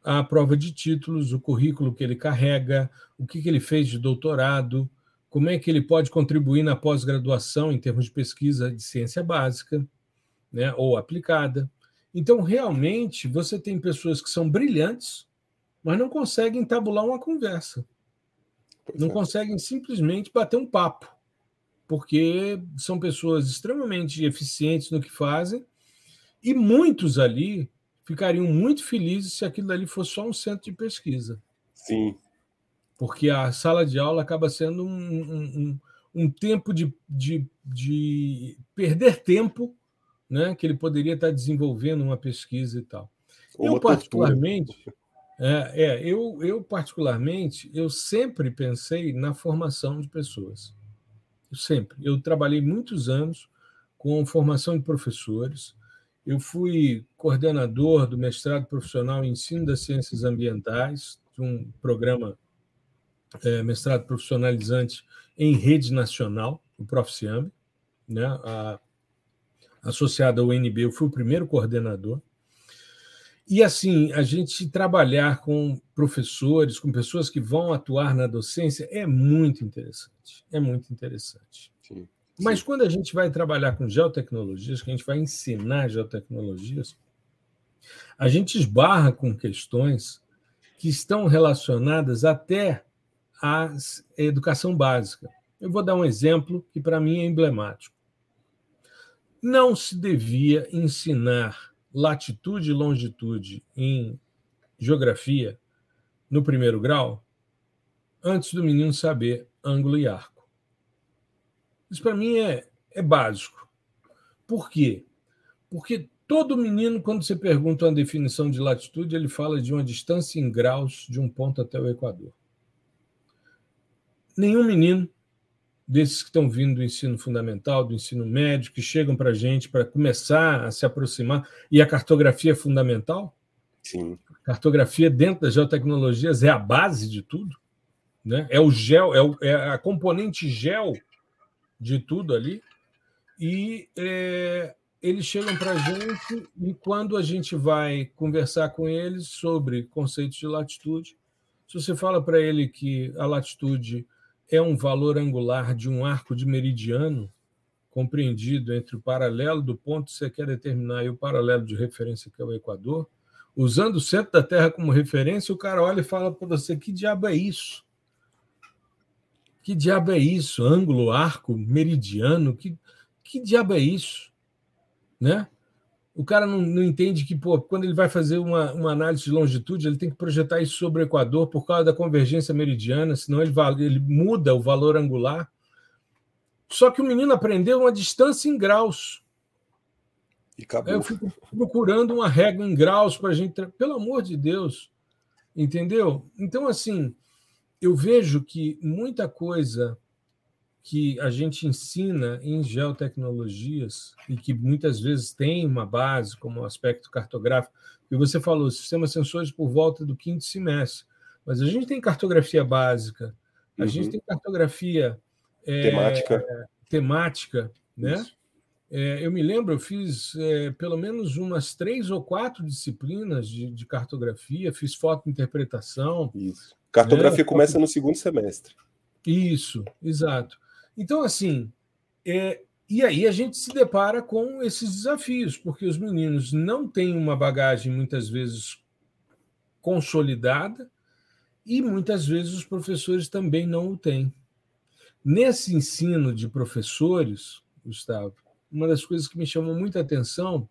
a prova de títulos, o currículo que ele carrega, o que, que ele fez de doutorado, como é que ele pode contribuir na pós-graduação em termos de pesquisa de ciência básica né, ou aplicada. Então, realmente, você tem pessoas que são brilhantes, mas não conseguem tabular uma conversa. não conseguem simplesmente bater um papo, porque são pessoas extremamente eficientes no que fazem, e muitos ali ficariam muito felizes se aquilo ali fosse só um centro de pesquisa. Sim. porque a sala de aula acaba sendo um, um, um tempo de, de, de, perder tempo, né, que ele poderia estar desenvolvendo uma pesquisa e tal. Uma eu particularmente, é, é, eu, eu particularmente, eu sempre pensei na formação de pessoas. Eu sempre. Eu trabalhei muitos anos com formação de professores. Eu fui coordenador do mestrado profissional em ensino das ciências ambientais, de um programa é, mestrado profissionalizante em rede nacional, o Proficiamb, né? A, associado ao UNB, eu fui o primeiro coordenador. E assim, a gente trabalhar com professores, com pessoas que vão atuar na docência é muito interessante. É muito interessante. Sim. Mas quando a gente vai trabalhar com geotecnologias, que a gente vai ensinar geotecnologias, a gente esbarra com questões que estão relacionadas até à educação básica. Eu vou dar um exemplo que para mim é emblemático. Não se devia ensinar latitude e longitude em geografia no primeiro grau antes do menino saber ângulo e arco. Isso para mim é, é básico. Por quê? Porque todo menino, quando você pergunta uma definição de latitude, ele fala de uma distância em graus de um ponto até o Equador. Nenhum menino desses que estão vindo do ensino fundamental, do ensino médio, que chegam para a gente para começar a se aproximar. E a cartografia é fundamental? Sim. Cartografia dentro das geotecnologias é a base de tudo. Né? É o gel, é, o, é a componente gel de tudo ali. E é, eles chegam para a gente e quando a gente vai conversar com eles sobre conceitos de latitude, se você fala para ele que a latitude é um valor angular de um arco de meridiano compreendido entre o paralelo do ponto que você quer determinar e o paralelo de referência, que é o Equador, usando o centro da Terra como referência, o cara olha e fala para você: que diabo é isso? Que diabo é isso? Ângulo, arco, meridiano? Que, que diabo é isso? Né? o cara não, não, entende que, pô, quando ele vai fazer uma, uma, análise de longitude, ele tem que projetar isso sobre o Equador por causa da convergência meridiana, senão ele, ele muda o valor angular. Só que o menino aprendeu uma distância em graus. E acabou. Eu fico procurando uma regra em graus para a gente. Pelo amor de Deus. Entendeu? Então, assim, eu vejo que muita coisa que a gente ensina em geotecnologias e que muitas vezes tem uma base como aspecto cartográfico, e você falou, sistemas sensores por volta do quinto semestre, mas a gente tem cartografia básica, a uhum. gente tem cartografia é, temática, temática né? É, eu me lembro, eu fiz é, pelo menos umas três ou quatro disciplinas de, de cartografia, fiz fotointerpretação. Isso. Cartografia né? começa no segundo semestre. Isso, exato. Então, assim, é, e aí a gente se depara com esses desafios, porque os meninos não têm uma bagagem muitas vezes consolidada e muitas vezes os professores também não o têm. Nesse ensino de professores, Gustavo, uma das coisas que me chamou muita atenção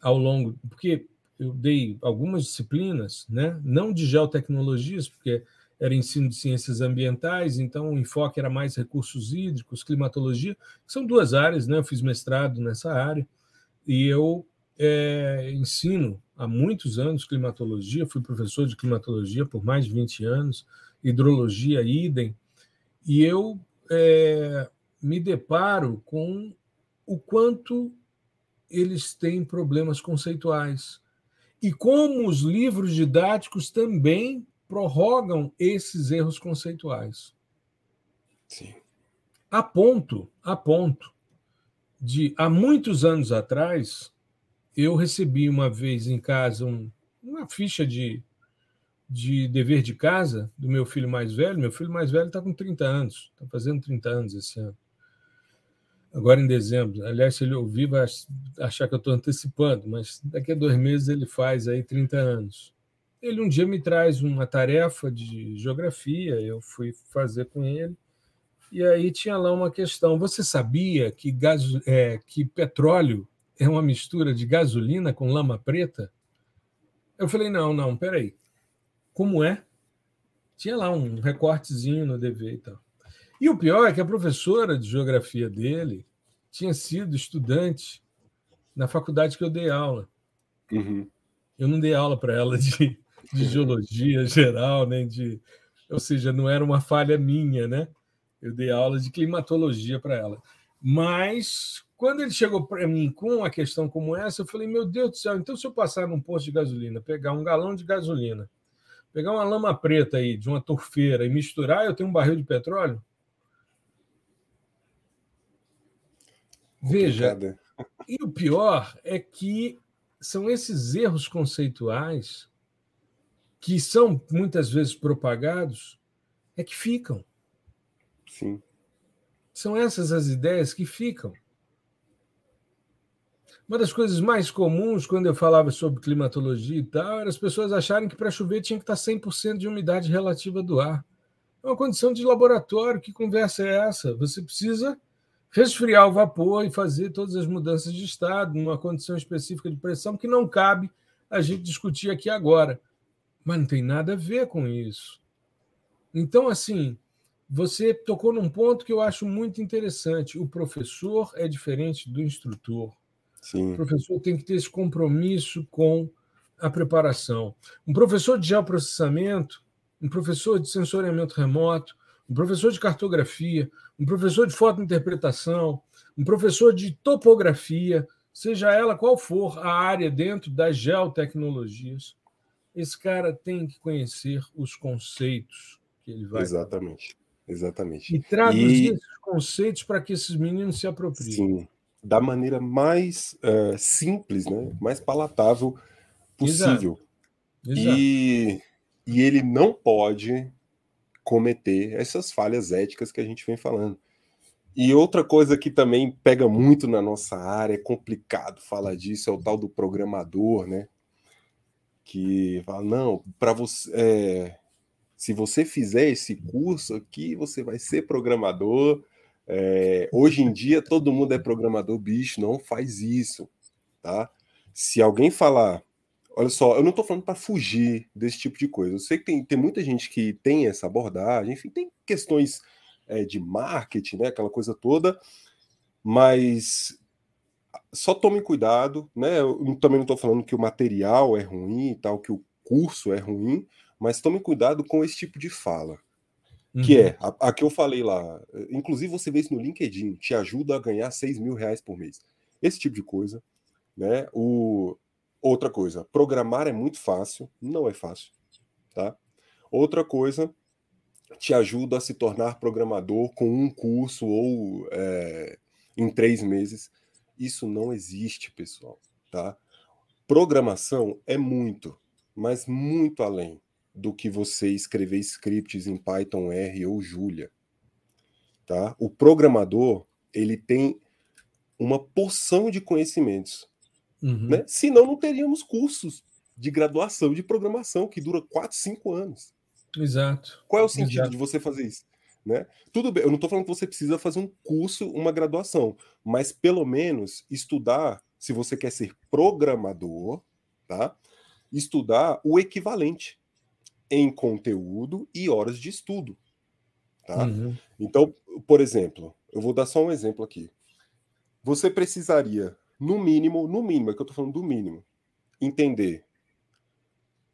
ao longo, porque eu dei algumas disciplinas, né, não de geotecnologias, porque era ensino de ciências ambientais, então o enfoque era mais recursos hídricos, climatologia, que são duas áreas, né? Eu fiz mestrado nessa área e eu é, ensino há muitos anos climatologia, fui professor de climatologia por mais de 20 anos, hidrologia, idem, e eu é, me deparo com o quanto eles têm problemas conceituais. E como os livros didáticos também prorrogam esses erros conceituais. Sim. A ponto, a ponto de há muitos anos atrás eu recebi uma vez em casa um, uma ficha de, de dever de casa do meu filho mais velho. Meu filho mais velho está com 30 anos, está fazendo 30 anos esse ano. Agora em dezembro. Aliás, se ele ouvir, vai achar que eu estou antecipando, mas daqui a dois meses ele faz aí 30 anos. Ele um dia me traz uma tarefa de geografia, eu fui fazer com ele, e aí tinha lá uma questão. Você sabia que, gás, é, que petróleo é uma mistura de gasolina com lama preta? Eu falei, não, não, peraí. Como é? Tinha lá um recortezinho no DV e tal. E o pior é que a professora de geografia dele tinha sido estudante na faculdade que eu dei aula. Uhum. Eu não dei aula para ela de, de geologia geral, nem de. Ou seja, não era uma falha minha, né? Eu dei aula de climatologia para ela. Mas quando ele chegou para mim com uma questão como essa, eu falei: meu Deus do céu, então se eu passar num posto de gasolina, pegar um galão de gasolina, pegar uma lama preta aí de uma torfeira e misturar, eu tenho um barril de petróleo? Veja, e o pior é que são esses erros conceituais que são muitas vezes propagados, é que ficam. Sim. São essas as ideias que ficam. Uma das coisas mais comuns quando eu falava sobre climatologia e tal, era as pessoas acharem que para chover tinha que estar 100% de umidade relativa do ar. É uma condição de laboratório. Que conversa é essa? Você precisa resfriar o vapor e fazer todas as mudanças de estado numa condição específica de pressão que não cabe a gente discutir aqui agora. Mas não tem nada a ver com isso. Então, assim, você tocou num ponto que eu acho muito interessante. O professor é diferente do instrutor. Sim. O professor tem que ter esse compromisso com a preparação. Um professor de geoprocessamento, um professor de sensoriamento remoto, um professor de cartografia, um professor de fotointerpretação, um professor de topografia, seja ela qual for a área dentro das geotecnologias, esse cara tem que conhecer os conceitos que ele vai. Exatamente. Exatamente. E traduzir e... esses conceitos para que esses meninos se apropriem. Sim da maneira mais uh, simples, né, mais palatável possível. Exato. Exato. E, e ele não pode cometer essas falhas éticas que a gente vem falando. E outra coisa que também pega muito na nossa área, é complicado falar disso, é o tal do programador, né? Que fala, não, para você. É, se você fizer esse curso aqui, você vai ser programador é, hoje em dia todo mundo é programador, bicho, não faz isso, tá? Se alguém falar, olha só, eu não estou falando para fugir desse tipo de coisa. Eu sei que tem, tem muita gente que tem essa abordagem, enfim, tem questões é, de marketing, né, aquela coisa toda, mas só tome cuidado, né? Eu também não estou falando que o material é ruim e tal, que o curso é ruim, mas tome cuidado com esse tipo de fala. Que uhum. é a, a, que eu falei lá. Inclusive, você vê isso no LinkedIn, te ajuda a ganhar 6 mil reais por mês. Esse tipo de coisa. Né? O, outra coisa, programar é muito fácil, não é fácil. Tá? Outra coisa, te ajuda a se tornar programador com um curso ou é, em três meses. Isso não existe, pessoal. Tá? Programação é muito, mas muito além do que você escrever scripts em Python R ou Julia. Tá? O programador ele tem uma porção de conhecimentos. Uhum. Né? Senão não teríamos cursos de graduação de programação que dura 4, 5 anos. Exato. Qual é o sentido Exato. de você fazer isso? Né? Tudo bem, eu não estou falando que você precisa fazer um curso, uma graduação, mas pelo menos estudar, se você quer ser programador, tá? estudar o equivalente em conteúdo e horas de estudo. Tá? Uhum. Então, por exemplo, eu vou dar só um exemplo aqui. Você precisaria, no mínimo, no mínimo, é que eu estou falando do mínimo, entender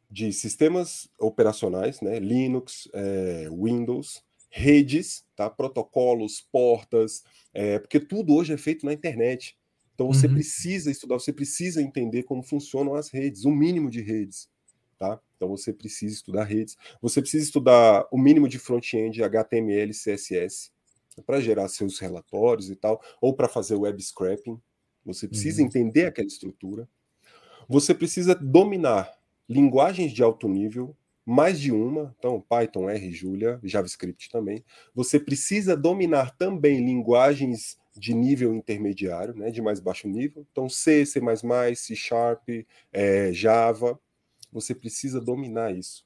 de sistemas operacionais, né, Linux, é, Windows, redes, tá, protocolos, portas, é, porque tudo hoje é feito na internet. Então você uhum. precisa estudar, você precisa entender como funcionam as redes, o mínimo de redes tá? Então você precisa estudar redes, você precisa estudar o mínimo de front-end, HTML, CSS, para gerar seus relatórios e tal, ou para fazer web scraping. Você precisa uhum. entender aquela estrutura. Você precisa dominar linguagens de alto nível, mais de uma, então Python, R, Julia, JavaScript também. Você precisa dominar também linguagens de nível intermediário, né, de mais baixo nível, então C, C++, C Sharp, é, Java, você precisa dominar isso.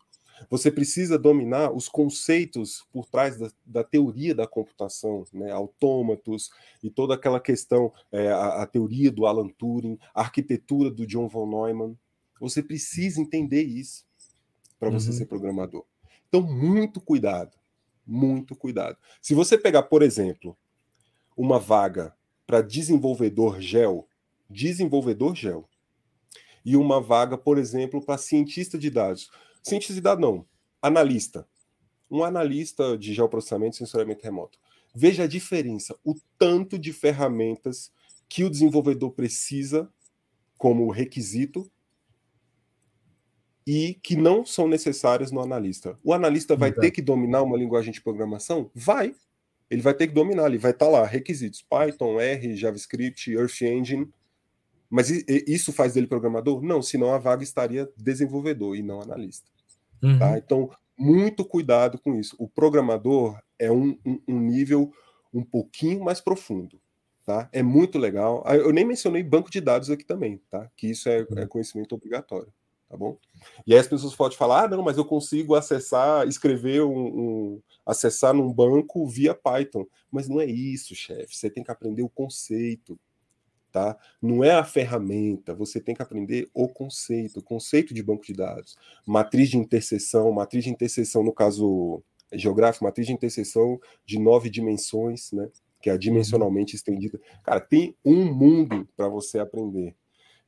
Você precisa dominar os conceitos por trás da, da teoria da computação, né? autômatos e toda aquela questão, é, a, a, teoria do Alan Turing, a arquitetura do John von Neumann. Você precisa entender isso para você uhum. ser programador. Então, muito cuidado, muito cuidado. Se você pegar, por exemplo, uma vaga para desenvolvedor gel, desenvolvedor gel, e uma vaga, por exemplo, para cientista de dados. Cientista de não, analista. Um analista de geoprocessamento e sensoriamento remoto. Veja a diferença, o tanto de ferramentas que o desenvolvedor precisa como requisito e que não são necessárias no analista. O analista vai ter que dominar uma linguagem de programação? Vai. Ele vai ter que dominar, ele vai estar tá lá, requisitos, Python, R, JavaScript, Earth Engine. Mas isso faz dele programador? Não, senão a vaga estaria desenvolvedor e não analista. Tá? Uhum. Tá? Então, muito cuidado com isso. O programador é um, um, um nível um pouquinho mais profundo. Tá? É muito legal. Ah, eu nem mencionei banco de dados aqui também, tá? Que isso é, é conhecimento obrigatório tá bom? E aí as pessoas podem falar, ah, não, mas eu consigo acessar, escrever um, um, acessar num banco via Python. Mas não é isso, chefe. Você tem que aprender o conceito, tá? Não é a ferramenta, você tem que aprender o conceito, o conceito de banco de dados. Matriz de interseção, matriz de interseção, no caso geográfico, matriz de interseção de nove dimensões, né? Que é uhum. dimensionalmente estendida. Cara, tem um mundo para você aprender.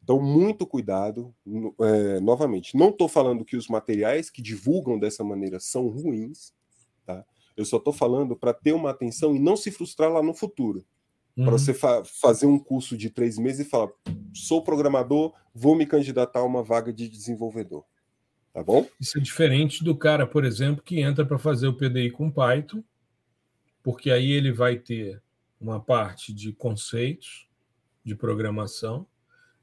Então, muito cuidado. É, novamente, não estou falando que os materiais que divulgam dessa maneira são ruins, tá? Eu só estou falando para ter uma atenção e não se frustrar lá no futuro. Uhum. Para você fa fazer um curso de três meses e falar: sou programador, vou me candidatar a uma vaga de desenvolvedor. Tá bom? Isso é diferente do cara, por exemplo, que entra para fazer o PDI com Python, porque aí ele vai ter uma parte de conceitos de programação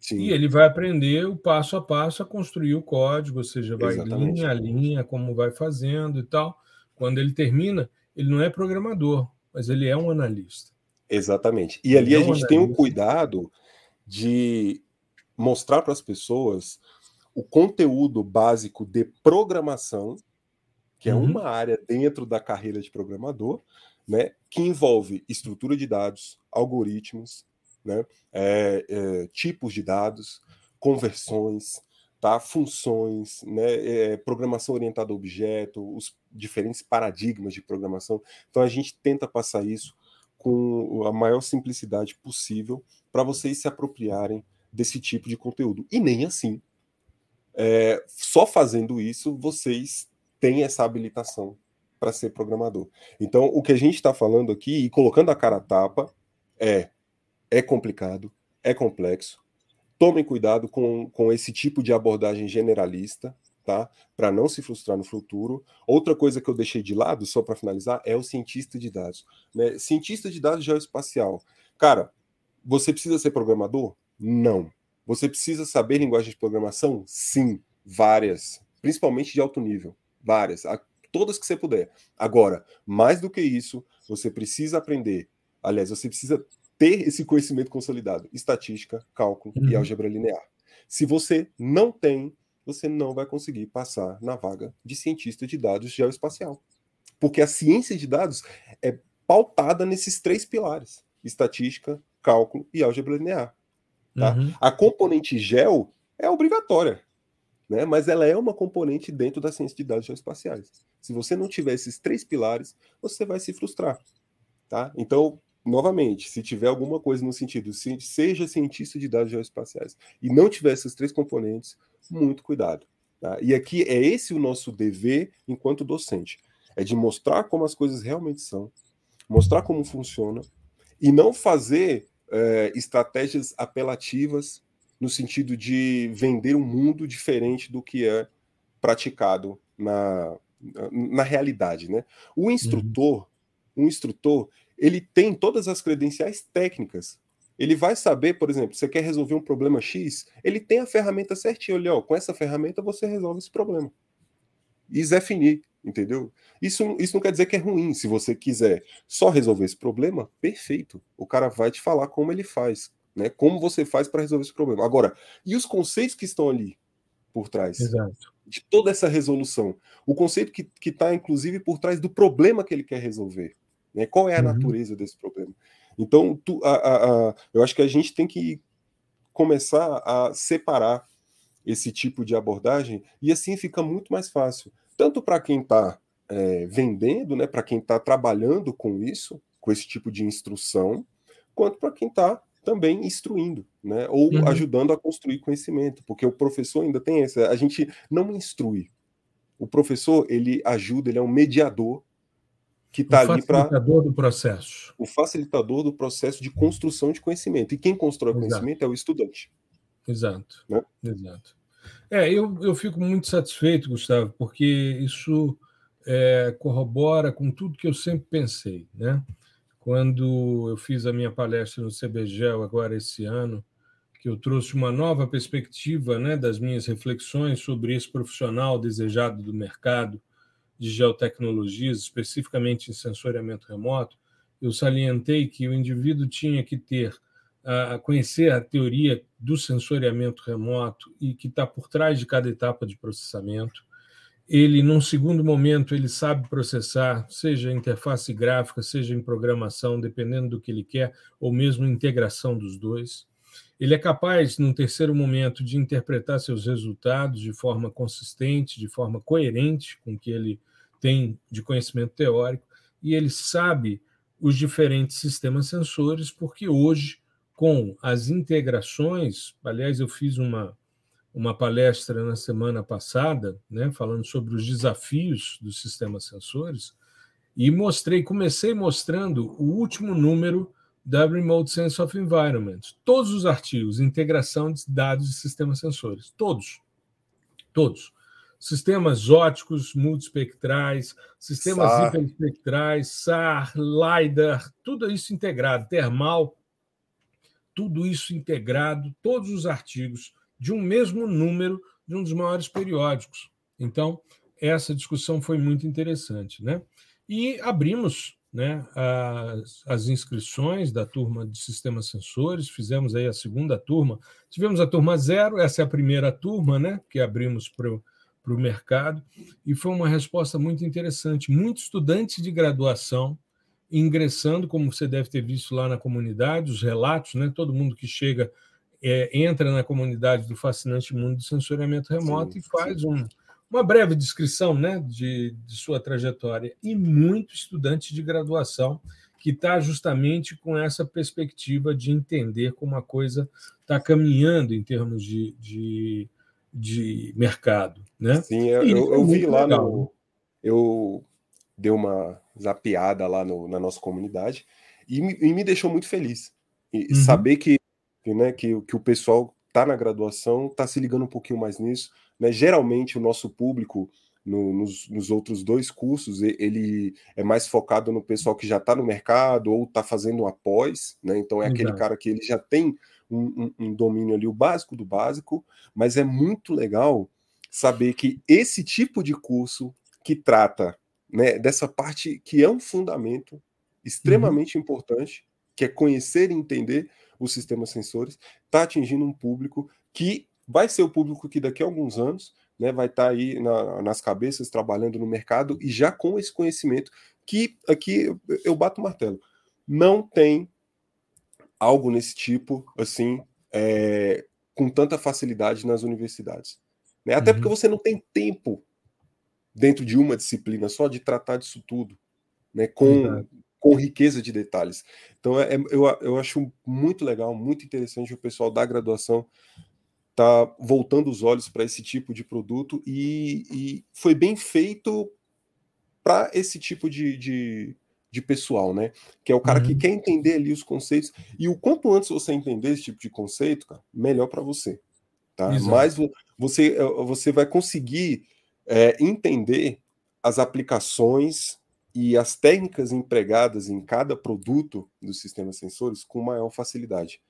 Sim. E ele vai aprender o passo a passo a construir o código, ou seja, vai Exatamente. linha a linha, como vai fazendo e tal. Quando ele termina, ele não é programador, mas ele é um analista. Exatamente. E ali é a gente tem o cuidado de mostrar para as pessoas o conteúdo básico de programação, que é uhum. uma área dentro da carreira de programador, né, que envolve estrutura de dados, algoritmos, né? É, é, tipos de dados, conversões, tá? funções, né? É, programação orientada a objeto, os diferentes paradigmas de programação. Então a gente tenta passar isso com a maior simplicidade possível para vocês se apropriarem desse tipo de conteúdo. E nem assim. É, só fazendo isso, vocês têm essa habilitação para ser programador. Então, o que a gente está falando aqui e colocando a cara a tapa é é complicado, é complexo. Tomem cuidado com, com esse tipo de abordagem generalista, tá? Para não se frustrar no futuro. Outra coisa que eu deixei de lado, só para finalizar, é o cientista de dados. Né? Cientista de dados geoespacial. Cara, você precisa ser programador? Não. Você precisa saber linguagem de programação? Sim, várias. Principalmente de alto nível. Várias. Todas que você puder. Agora, mais do que isso, você precisa aprender. Aliás, você precisa ter esse conhecimento consolidado, estatística, cálculo uhum. e álgebra linear. Se você não tem, você não vai conseguir passar na vaga de cientista de dados geoespacial. Porque a ciência de dados é pautada nesses três pilares: estatística, cálculo e álgebra linear. Tá? Uhum. A componente gel é obrigatória, né? mas ela é uma componente dentro da ciência de dados geoespaciais. Se você não tiver esses três pilares, você vai se frustrar. Tá? Então, novamente, se tiver alguma coisa no sentido, se, seja cientista de dados geoespaciais e não tiver esses três componentes, muito cuidado. Tá? E aqui é esse o nosso dever enquanto docente: é de mostrar como as coisas realmente são, mostrar como funciona e não fazer é, estratégias apelativas no sentido de vender um mundo diferente do que é praticado na, na realidade. Né? O instrutor, uhum. um instrutor, ele tem todas as credenciais técnicas. Ele vai saber, por exemplo, você quer resolver um problema X, ele tem a ferramenta certinha. Olha, ó, com essa ferramenta você resolve esse problema. E Zé finir, entendeu? Isso, isso não quer dizer que é ruim. Se você quiser só resolver esse problema, perfeito. O cara vai te falar como ele faz, né? Como você faz para resolver esse problema. Agora, e os conceitos que estão ali por trás? Exato. De toda essa resolução. O conceito que está, inclusive, por trás do problema que ele quer resolver. Né? Qual é a uhum. natureza desse problema? Então, tu, a, a, a, eu acho que a gente tem que começar a separar esse tipo de abordagem e assim fica muito mais fácil, tanto para quem está é, vendendo, né, para quem está trabalhando com isso, com esse tipo de instrução, quanto para quem está também instruindo, né, ou uhum. ajudando a construir conhecimento, porque o professor ainda tem essa, a gente não instrui. O professor, ele ajuda, ele é um mediador que está ali para. O facilitador do processo. O facilitador do processo de construção de conhecimento. E quem constrói Exato. conhecimento é o estudante. Exato. Né? Exato. É, eu, eu fico muito satisfeito, Gustavo, porque isso é, corrobora com tudo que eu sempre pensei. Né? Quando eu fiz a minha palestra no CBGEL agora esse ano, que eu trouxe uma nova perspectiva né, das minhas reflexões sobre esse profissional desejado do mercado de geotecnologias, especificamente em sensoriamento remoto, eu salientei que o indivíduo tinha que ter a conhecer a teoria do sensoriamento remoto e que está por trás de cada etapa de processamento. Ele, num segundo momento, ele sabe processar, seja interface gráfica, seja em programação, dependendo do que ele quer, ou mesmo integração dos dois. Ele é capaz, num terceiro momento, de interpretar seus resultados de forma consistente, de forma coerente com o que ele tem de conhecimento teórico, e ele sabe os diferentes sistemas sensores, porque hoje com as integrações. Aliás, eu fiz uma, uma palestra na semana passada, né, falando sobre os desafios dos sistemas sensores, e mostrei, comecei mostrando o último número da Remote Sense of Environment. Todos os artigos, integração de dados de sistemas sensores. Todos. Todos. Sistemas óticos, multispectrais, sistemas SAR. hiperespectrais, SAR, LiDAR, tudo isso integrado, termal, tudo isso integrado, todos os artigos de um mesmo número de um dos maiores periódicos. Então, essa discussão foi muito interessante. Né? E abrimos né, as, as, inscrições da turma de sistemas sensores, fizemos aí a segunda turma, tivemos a turma zero, essa é a primeira turma né, que abrimos para o mercado, e foi uma resposta muito interessante. Muitos estudantes de graduação ingressando, como você deve ter visto lá na comunidade, os relatos, né? Todo mundo que chega é, entra na comunidade do fascinante mundo do sensoriamento remoto sim, e faz um, uma breve descrição, né, de, de sua trajetória. E muito estudante de graduação que está justamente com essa perspectiva de entender como a coisa está caminhando em termos de, de, de mercado, né? Sim, eu, eu, eu vi lá legal. no eu dei uma zapeada lá no, na nossa comunidade e me, e me deixou muito feliz. E uhum. saber que, que, né, que, que o pessoal está na graduação, está se ligando um pouquinho mais nisso. Né? Geralmente o nosso público no, nos, nos, outros dois cursos, ele é mais focado no pessoal que já está no mercado ou está fazendo um após, né? Então é Exato. aquele cara que ele já tem um, um, um, domínio ali, o básico do básico, mas é muito legal saber que esse tipo de curso que trata né, dessa parte que é um fundamento extremamente uhum. importante, que é conhecer e entender os sistemas sensores, está atingindo um público que vai ser o público que daqui a alguns anos né, vai estar tá aí na, nas cabeças, trabalhando no mercado e já com esse conhecimento que aqui eu, bato o martelo. Não tem algo nesse tipo, assim, é, com tanta facilidade nas universidades. Né? Até uhum. porque você não tem tempo dentro de uma disciplina só, de tratar disso tudo, né, com, com riqueza de detalhes. Então, é, é, eu, eu acho muito legal, muito interessante o pessoal da graduação tá voltando os olhos para esse tipo de produto e, e foi bem feito para esse tipo de, de, de, pessoal, né? Que é o cara uhum. que quer entender ali os conceitos e o quanto antes você entender esse tipo de conceito, cara, melhor para você, tá? Exato. Mais você você vai conseguir é, entender as aplicações e as técnicas empregadas em cada produto dos sistemas sensores com maior facilidade.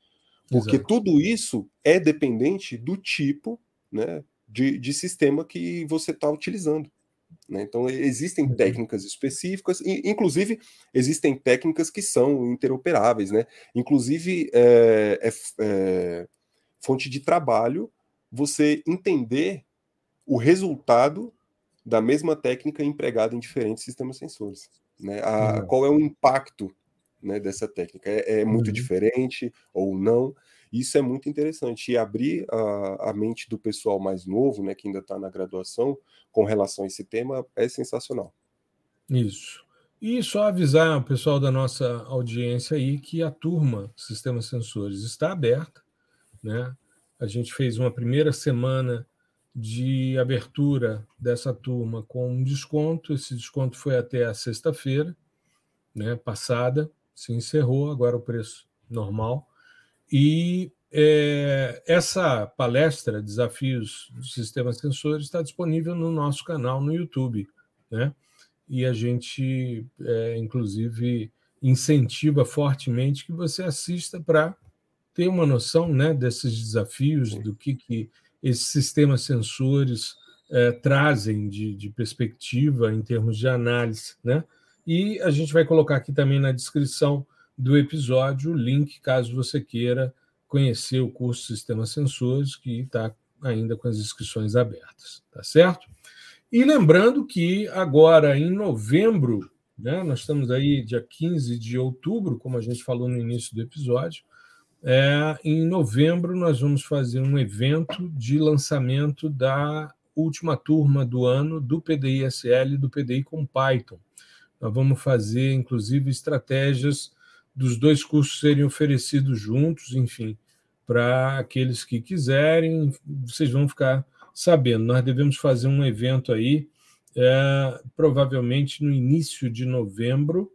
Porque Exato. tudo isso é dependente do tipo né, de, de sistema que você está utilizando. Né? Então, existem uhum. técnicas específicas, e, inclusive, existem técnicas que são interoperáveis. Né? Inclusive, é, é, é fonte de trabalho você entender o resultado da mesma técnica empregada em diferentes sistemas sensores. Né? A, uhum. Qual é o impacto né, dessa técnica? É, é muito uhum. diferente ou não? Isso é muito interessante. E abrir a, a mente do pessoal mais novo, né, que ainda está na graduação, com relação a esse tema, é sensacional. Isso. E só avisar o pessoal da nossa audiência aí que a turma Sistemas Sensores está aberta. Né? A gente fez uma primeira semana de abertura dessa turma com um desconto. Esse desconto foi até a sexta-feira né, passada, se encerrou, agora o preço normal. E é, essa palestra, Desafios do Sistema Sensores, está disponível no nosso canal no YouTube. Né? e a gente, é, inclusive, incentiva fortemente que você assista para ter uma noção né, desses desafios, do que, que esses sistemas sensores é, trazem de, de, perspectiva em termos de análise. Né? E a gente vai colocar aqui também na descrição do episódio o link, caso você queira conhecer o curso Sistemas Sensores, que está ainda com as inscrições abertas. Tá certo? E lembrando que agora, em novembro, né, nós estamos aí dia 15 de outubro, como a gente falou no início do episódio, é, em novembro nós vamos fazer um evento de lançamento da última turma do ano do PDI-SL e do PDI com Python. Nós vamos fazer, inclusive, estratégias dos dois cursos serem oferecidos juntos, enfim, para aqueles que quiserem, vocês vão ficar sabendo. Nós devemos fazer um evento aí, é, provavelmente no início de novembro,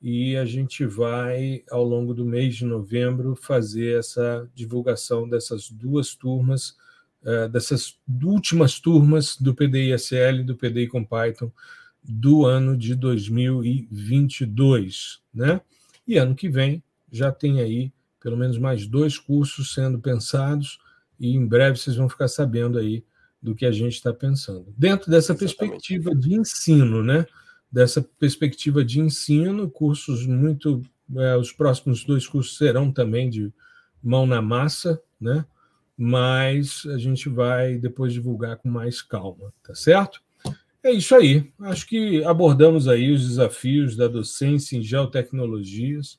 e a gente vai, ao longo do mês de novembro, fazer essa divulgação dessas duas turmas, é, dessas últimas turmas do PDI-SL e do PDI com Python do ano de 2022. Né? E ano que vem já tem aí pelo menos mais dois cursos sendo pensados, e em breve vocês vão ficar sabendo aí do que a gente está pensando. Dentro dessa Exatamente. perspectiva de ensino, né? Dessa perspectiva de ensino, cursos muito. É, os próximos dois cursos serão também de mão na massa, né? Mas a gente vai depois divulgar com mais calma, tá certo? É isso aí. Acho que abordamos aí os desafios da docência em geotecnologias,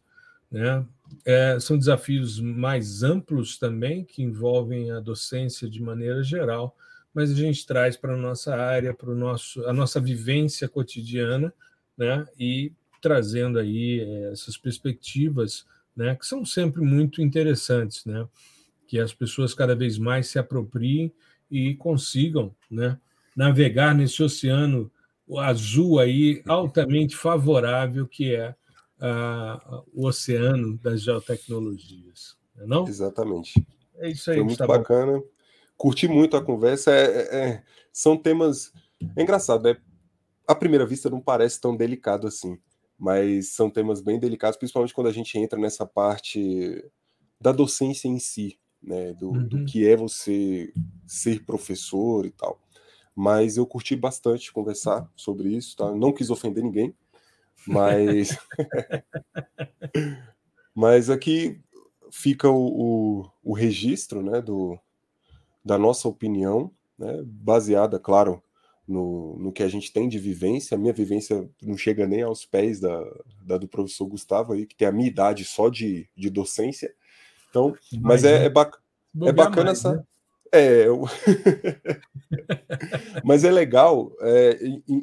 né? É, são desafios mais amplos também, que envolvem a docência de maneira geral, mas a gente traz para a nossa área, para nosso, a nossa vivência cotidiana, né? e trazendo aí eh, essas perspectivas né? que são sempre muito interessantes, né? que as pessoas cada vez mais se apropriem e consigam né? Navegar nesse oceano azul aí altamente favorável que é a, o oceano das geotecnologias, não? É Exatamente. É isso aí. Foi muito bacana curti muito a conversa. É, é, é, são temas. É engraçado, né? À primeira vista não parece tão delicado assim, mas são temas bem delicados, principalmente quando a gente entra nessa parte da docência em si, né? Do, uhum. do que é você ser professor e tal. Mas eu curti bastante conversar sobre isso, tá? Não quis ofender ninguém, mas. mas aqui fica o, o, o registro, né? Do, da nossa opinião, né, baseada, claro, no, no que a gente tem de vivência. A minha vivência não chega nem aos pés da, da do professor Gustavo aí, que tem a minha idade só de, de docência. Então, mas, mas é, é, bac é bacana mais, essa. Né? É, eu... mas é legal é,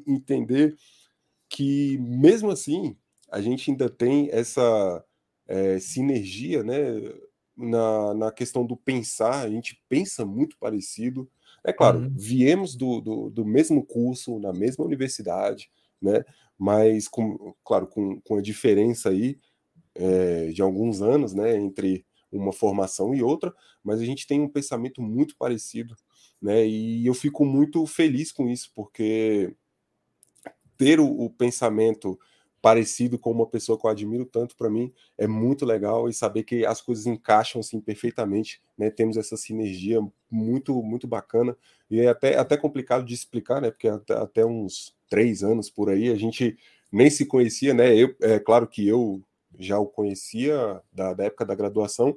entender que, mesmo assim, a gente ainda tem essa é, sinergia, né? na, na questão do pensar, a gente pensa muito parecido. É claro, uhum. viemos do, do, do, mesmo curso, na mesma universidade, né? Mas, com, claro, com, com a diferença aí é, de alguns anos, né? Entre uma formação e outra, mas a gente tem um pensamento muito parecido, né? E eu fico muito feliz com isso, porque ter o, o pensamento parecido com uma pessoa que eu admiro tanto, para mim é muito legal e saber que as coisas encaixam assim perfeitamente, né? Temos essa sinergia muito muito bacana e é até, até complicado de explicar, né? Porque até, até uns três anos por aí a gente nem se conhecia, né? Eu, é claro que eu já o conhecia da, da época da graduação,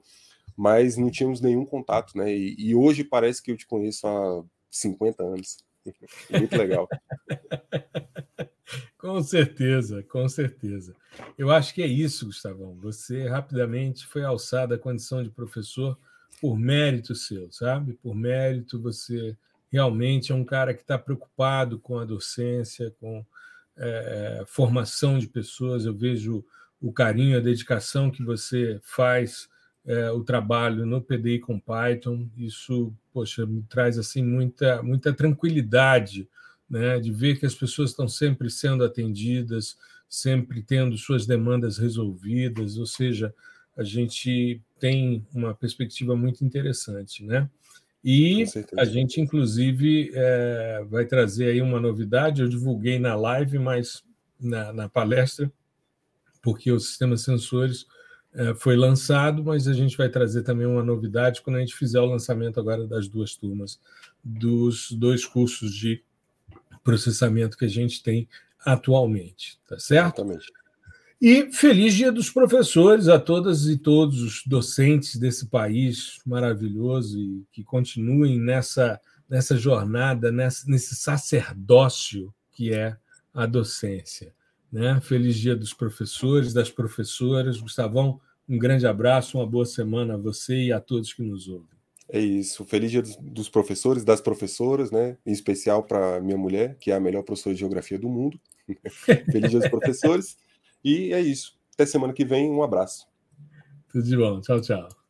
mas não tínhamos nenhum contato, né? E, e hoje parece que eu te conheço há 50 anos. Muito legal. com certeza, com certeza. Eu acho que é isso, Gustavão. Você rapidamente foi alçado à condição de professor por mérito seu, sabe? Por mérito, você realmente é um cara que está preocupado com a docência, com é, formação de pessoas, eu vejo o carinho, a dedicação que você faz, é, o trabalho no PDI com Python. Isso, poxa, me traz assim muita, muita tranquilidade, né, de ver que as pessoas estão sempre sendo atendidas, sempre tendo suas demandas resolvidas, ou seja, a gente tem uma perspectiva muito interessante, né? E a gente, inclusive, é, vai trazer aí uma novidade. Eu divulguei na live, mas na, na palestra, porque o sistema sensores é, foi lançado, mas a gente vai trazer também uma novidade quando a gente fizer o lançamento agora das duas turmas, dos dois cursos de processamento que a gente tem atualmente, tá certo? Exatamente. E feliz Dia dos Professores a todas e todos os docentes desse país maravilhoso e que continuem nessa, nessa jornada, nessa, nesse sacerdócio que é a docência. Né? Feliz Dia dos Professores, das professoras. Gustavão, um grande abraço, uma boa semana a você e a todos que nos ouvem. É isso. Feliz Dia dos Professores, das professoras, né? Em especial para minha mulher, que é a melhor professora de geografia do mundo. Feliz Dia dos Professores. E é isso. Até semana que vem. Um abraço. Tudo de bom. Tchau, tchau.